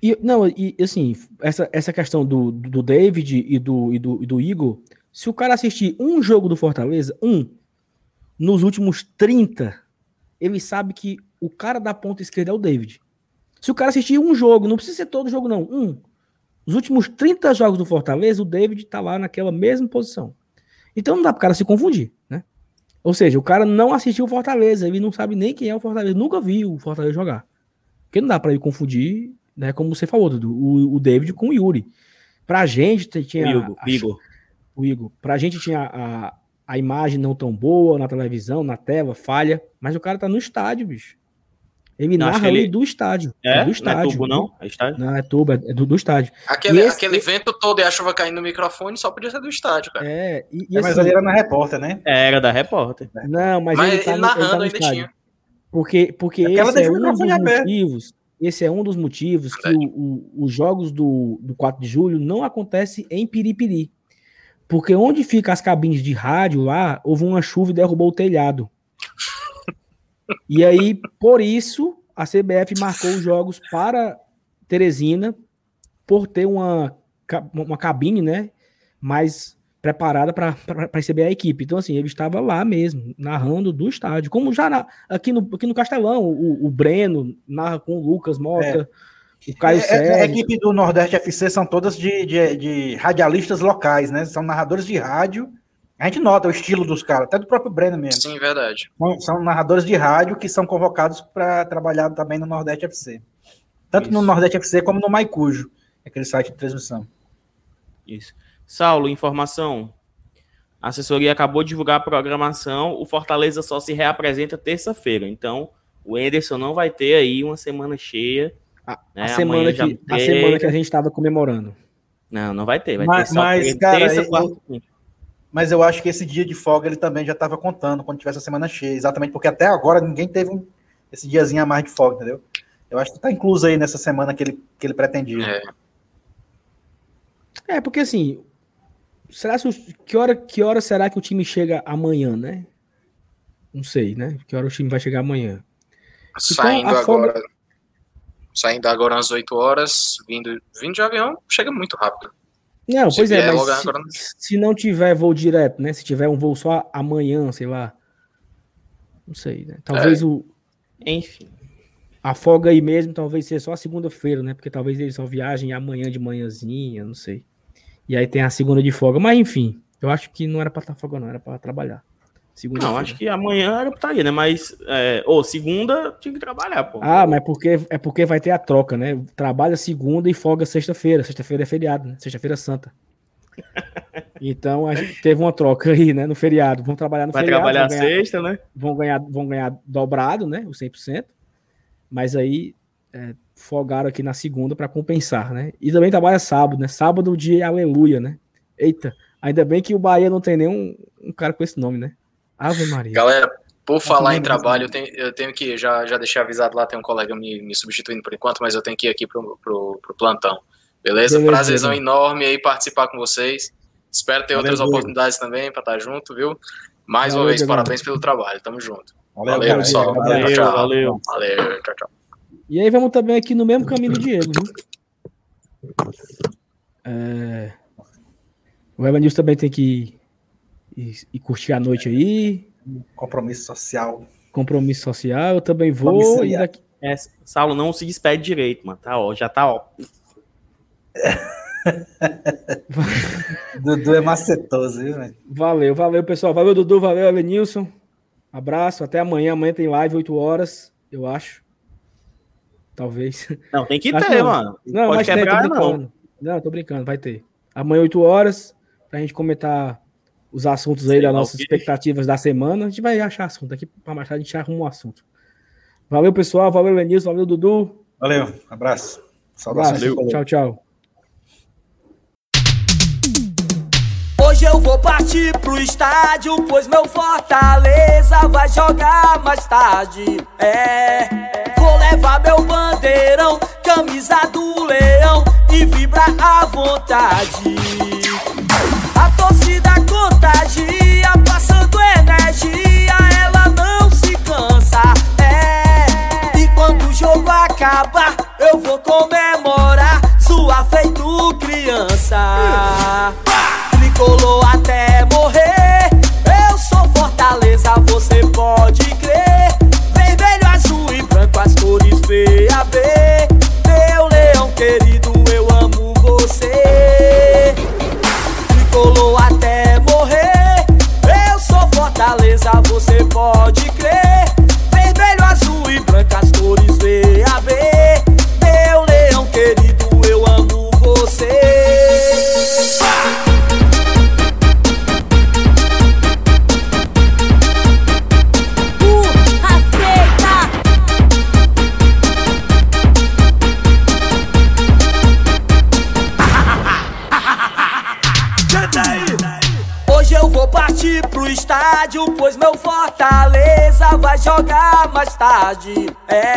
E, e, não, e assim, essa, essa questão do, do David e do, e do, e do Igor se o cara assistir um jogo do Fortaleza, um, nos últimos 30, ele sabe que o cara da ponta esquerda é o David. Se o cara assistir um jogo, não precisa ser todo jogo, não, um. Os últimos 30 jogos do Fortaleza, o David tá lá naquela mesma posição. Então não dá pro cara se confundir, né? Ou seja, o cara não assistiu o Fortaleza, ele não sabe nem quem é o Fortaleza, nunca viu o Fortaleza jogar. Porque não dá para confundir, né, como você falou, Dudu, o, o David com o Yuri. Pra gente tinha. Igor, a- Igor. O Igor. Pra gente tinha a, a imagem não tão boa na televisão, na tela, falha, mas o cara tá no estádio, bicho. Ele Não, narra ele- do estádio. É? do Não é estádio. tubo, não? É estádio? Não, é tubo, é do, do estádio. Aquele, esse- aquele vento todo e a chuva caindo no microfone só podia ser do estádio, cara. É, e, e É, mas assim, ali era na repórter, né? É, Era da repórter. não, mas, Mas ele tá ele no, ele tá narrando no ainda estádio. tinha. Porque, porque É esse é um dos motivos. Esse é um dos motivos que o- o- os jogos do, do 4 de julho não acontecem em Piripiri. Porque onde fica as cabines de rádio lá, houve uma chuva e derrubou o telhado. E aí, por isso, a CBF marcou os jogos para Teresina, por ter uma, uma cabine, né? Mais preparada para receber a equipe. Então, assim, ele estava lá mesmo, narrando do estádio. Como já na- aqui, no, aqui no Castelão, o, o Breno narra com o Lucas Mota, o Caio É, é, a Sérgio. equipe do Nordeste FC são todas de, de, de radialistas locais, né? São narradores de rádio. A gente nota o estilo dos caras, até do próprio Breno mesmo. Sim, verdade. São, são narradores de rádio que são convocados para trabalhar também no Nordeste FC. Tanto no Isso. Nordeste FC como no Maicujo, aquele site de transmissão. Isso. Saulo, informação. A assessoria acabou de divulgar a programação. O Fortaleza só se reapresenta terça-feira. Então, o Enderson não vai ter aí uma semana cheia. A, né? a semana que, a semana que a gente estava comemorando. Não, não vai ter. Vai Mas- ter só mas, cara, terça, eu- quarta, quinta. Mas eu acho que esse dia de folga ele também já estava contando quando tivesse a semana cheia, exatamente porque até agora ninguém teve um- esse diazinho a mais de folga, entendeu? Eu acho que está incluso aí nessa semana que ele, que ele pretendia. É. É, porque assim, será que, que, hora, que hora será que o time chega amanhã, né? Não sei, né? Que hora o time vai chegar amanhã? Saindo a folga- agora. Saindo agora às 8 horas, vindo, vindo de avião, chega muito rápido. Não, Se pois é, mas se, agora- se não tiver voo direto, né? Se tiver um voo só amanhã, sei lá. Não sei, né? Talvez É. o, Enfim. a folga aí mesmo, talvez seja só a segunda-feira, né? Porque talvez eles só viajem amanhã de manhãzinha, não sei. E aí tem a segunda de folga. Mas enfim, eu acho que não era pra estar folga, não, era pra trabalhar. Segunda Não, acho que amanhã era pra estar aí, né? Mas, é, ou segunda tinha que trabalhar, pô. Ah, mas porque, é porque vai ter a troca, né? Trabalha segunda e folga sexta-feira. Sexta-feira é feriado, né? Sexta-feira é santa. Então a gente teve uma troca aí, né? No feriado. Vão trabalhar no vai feriado. trabalhar vão, ganhar, sexta, né? vão, ganhar, vão ganhar dobrado, né? O 100%. Mas aí é, folgaram aqui na segunda para compensar, né? E também trabalha sábado, né? Sábado de aleluia, né? Eita, ainda bem que o Bahia não tem nenhum um cara com esse nome, né? Ave Maria. Galera, por falar em trabalho, eu tenho, eu tenho que ir, já, já deixei avisado lá, tem um colega me, me substituindo por enquanto, mas eu tenho que ir aqui pro, pro, pro plantão. Beleza? Beleza, Prazerzão enorme aí participar com vocês. Espero ter Valeu, outras oportunidades também para estar junto, viu? Mais uma Valeu, vez, Diego. parabéns pelo trabalho. Tamo junto. Valeu, Valeu, pessoal. Valeu. Valeu, tchau. valeu. Valeu, tchau, tchau. E aí vamos também aqui no mesmo caminho do Diego, viu? É, O Evanilson também tem que ir, ir curtir a noite aí, Compromisso social. compromisso social, eu também vou. E daqui... É, Saulo não se despede direito, mano. Tá, ó, já tá, ó. Dudu é macetoso, viu, velho? Valeu, valeu, pessoal. Valeu, Dudu, valeu, Evanilson. Abraço, até amanhã. Amanhã tem live, 8 horas, eu acho. Talvez. Não, tem que Acho ter, não. mano. Não, Pode mas tem, tô quebrar, não. brincando. Não, tô brincando, vai ter. Amanhã, 8 horas, pra gente comentar os assuntos aí Sei das nossas expectativas da semana. A gente vai achar assunto aqui, pra mais tarde a gente arruma um assunto. Valeu, pessoal. Valeu, Evanilson. Valeu, Dudu. Valeu, abraço. Saudações. Tricolor. Tchau, tchau. Hoje eu vou partir pro estádio, pois meu Fortaleza vai jogar mais tarde. É, vou levar meu bandeirão, camisa do leão e vibrar à vontade. Contagia, passando energia, ela não se cansa. É, e quando o jogo acabar, eu vou comemorar, sua feito criança. Tricolor até tarde. É,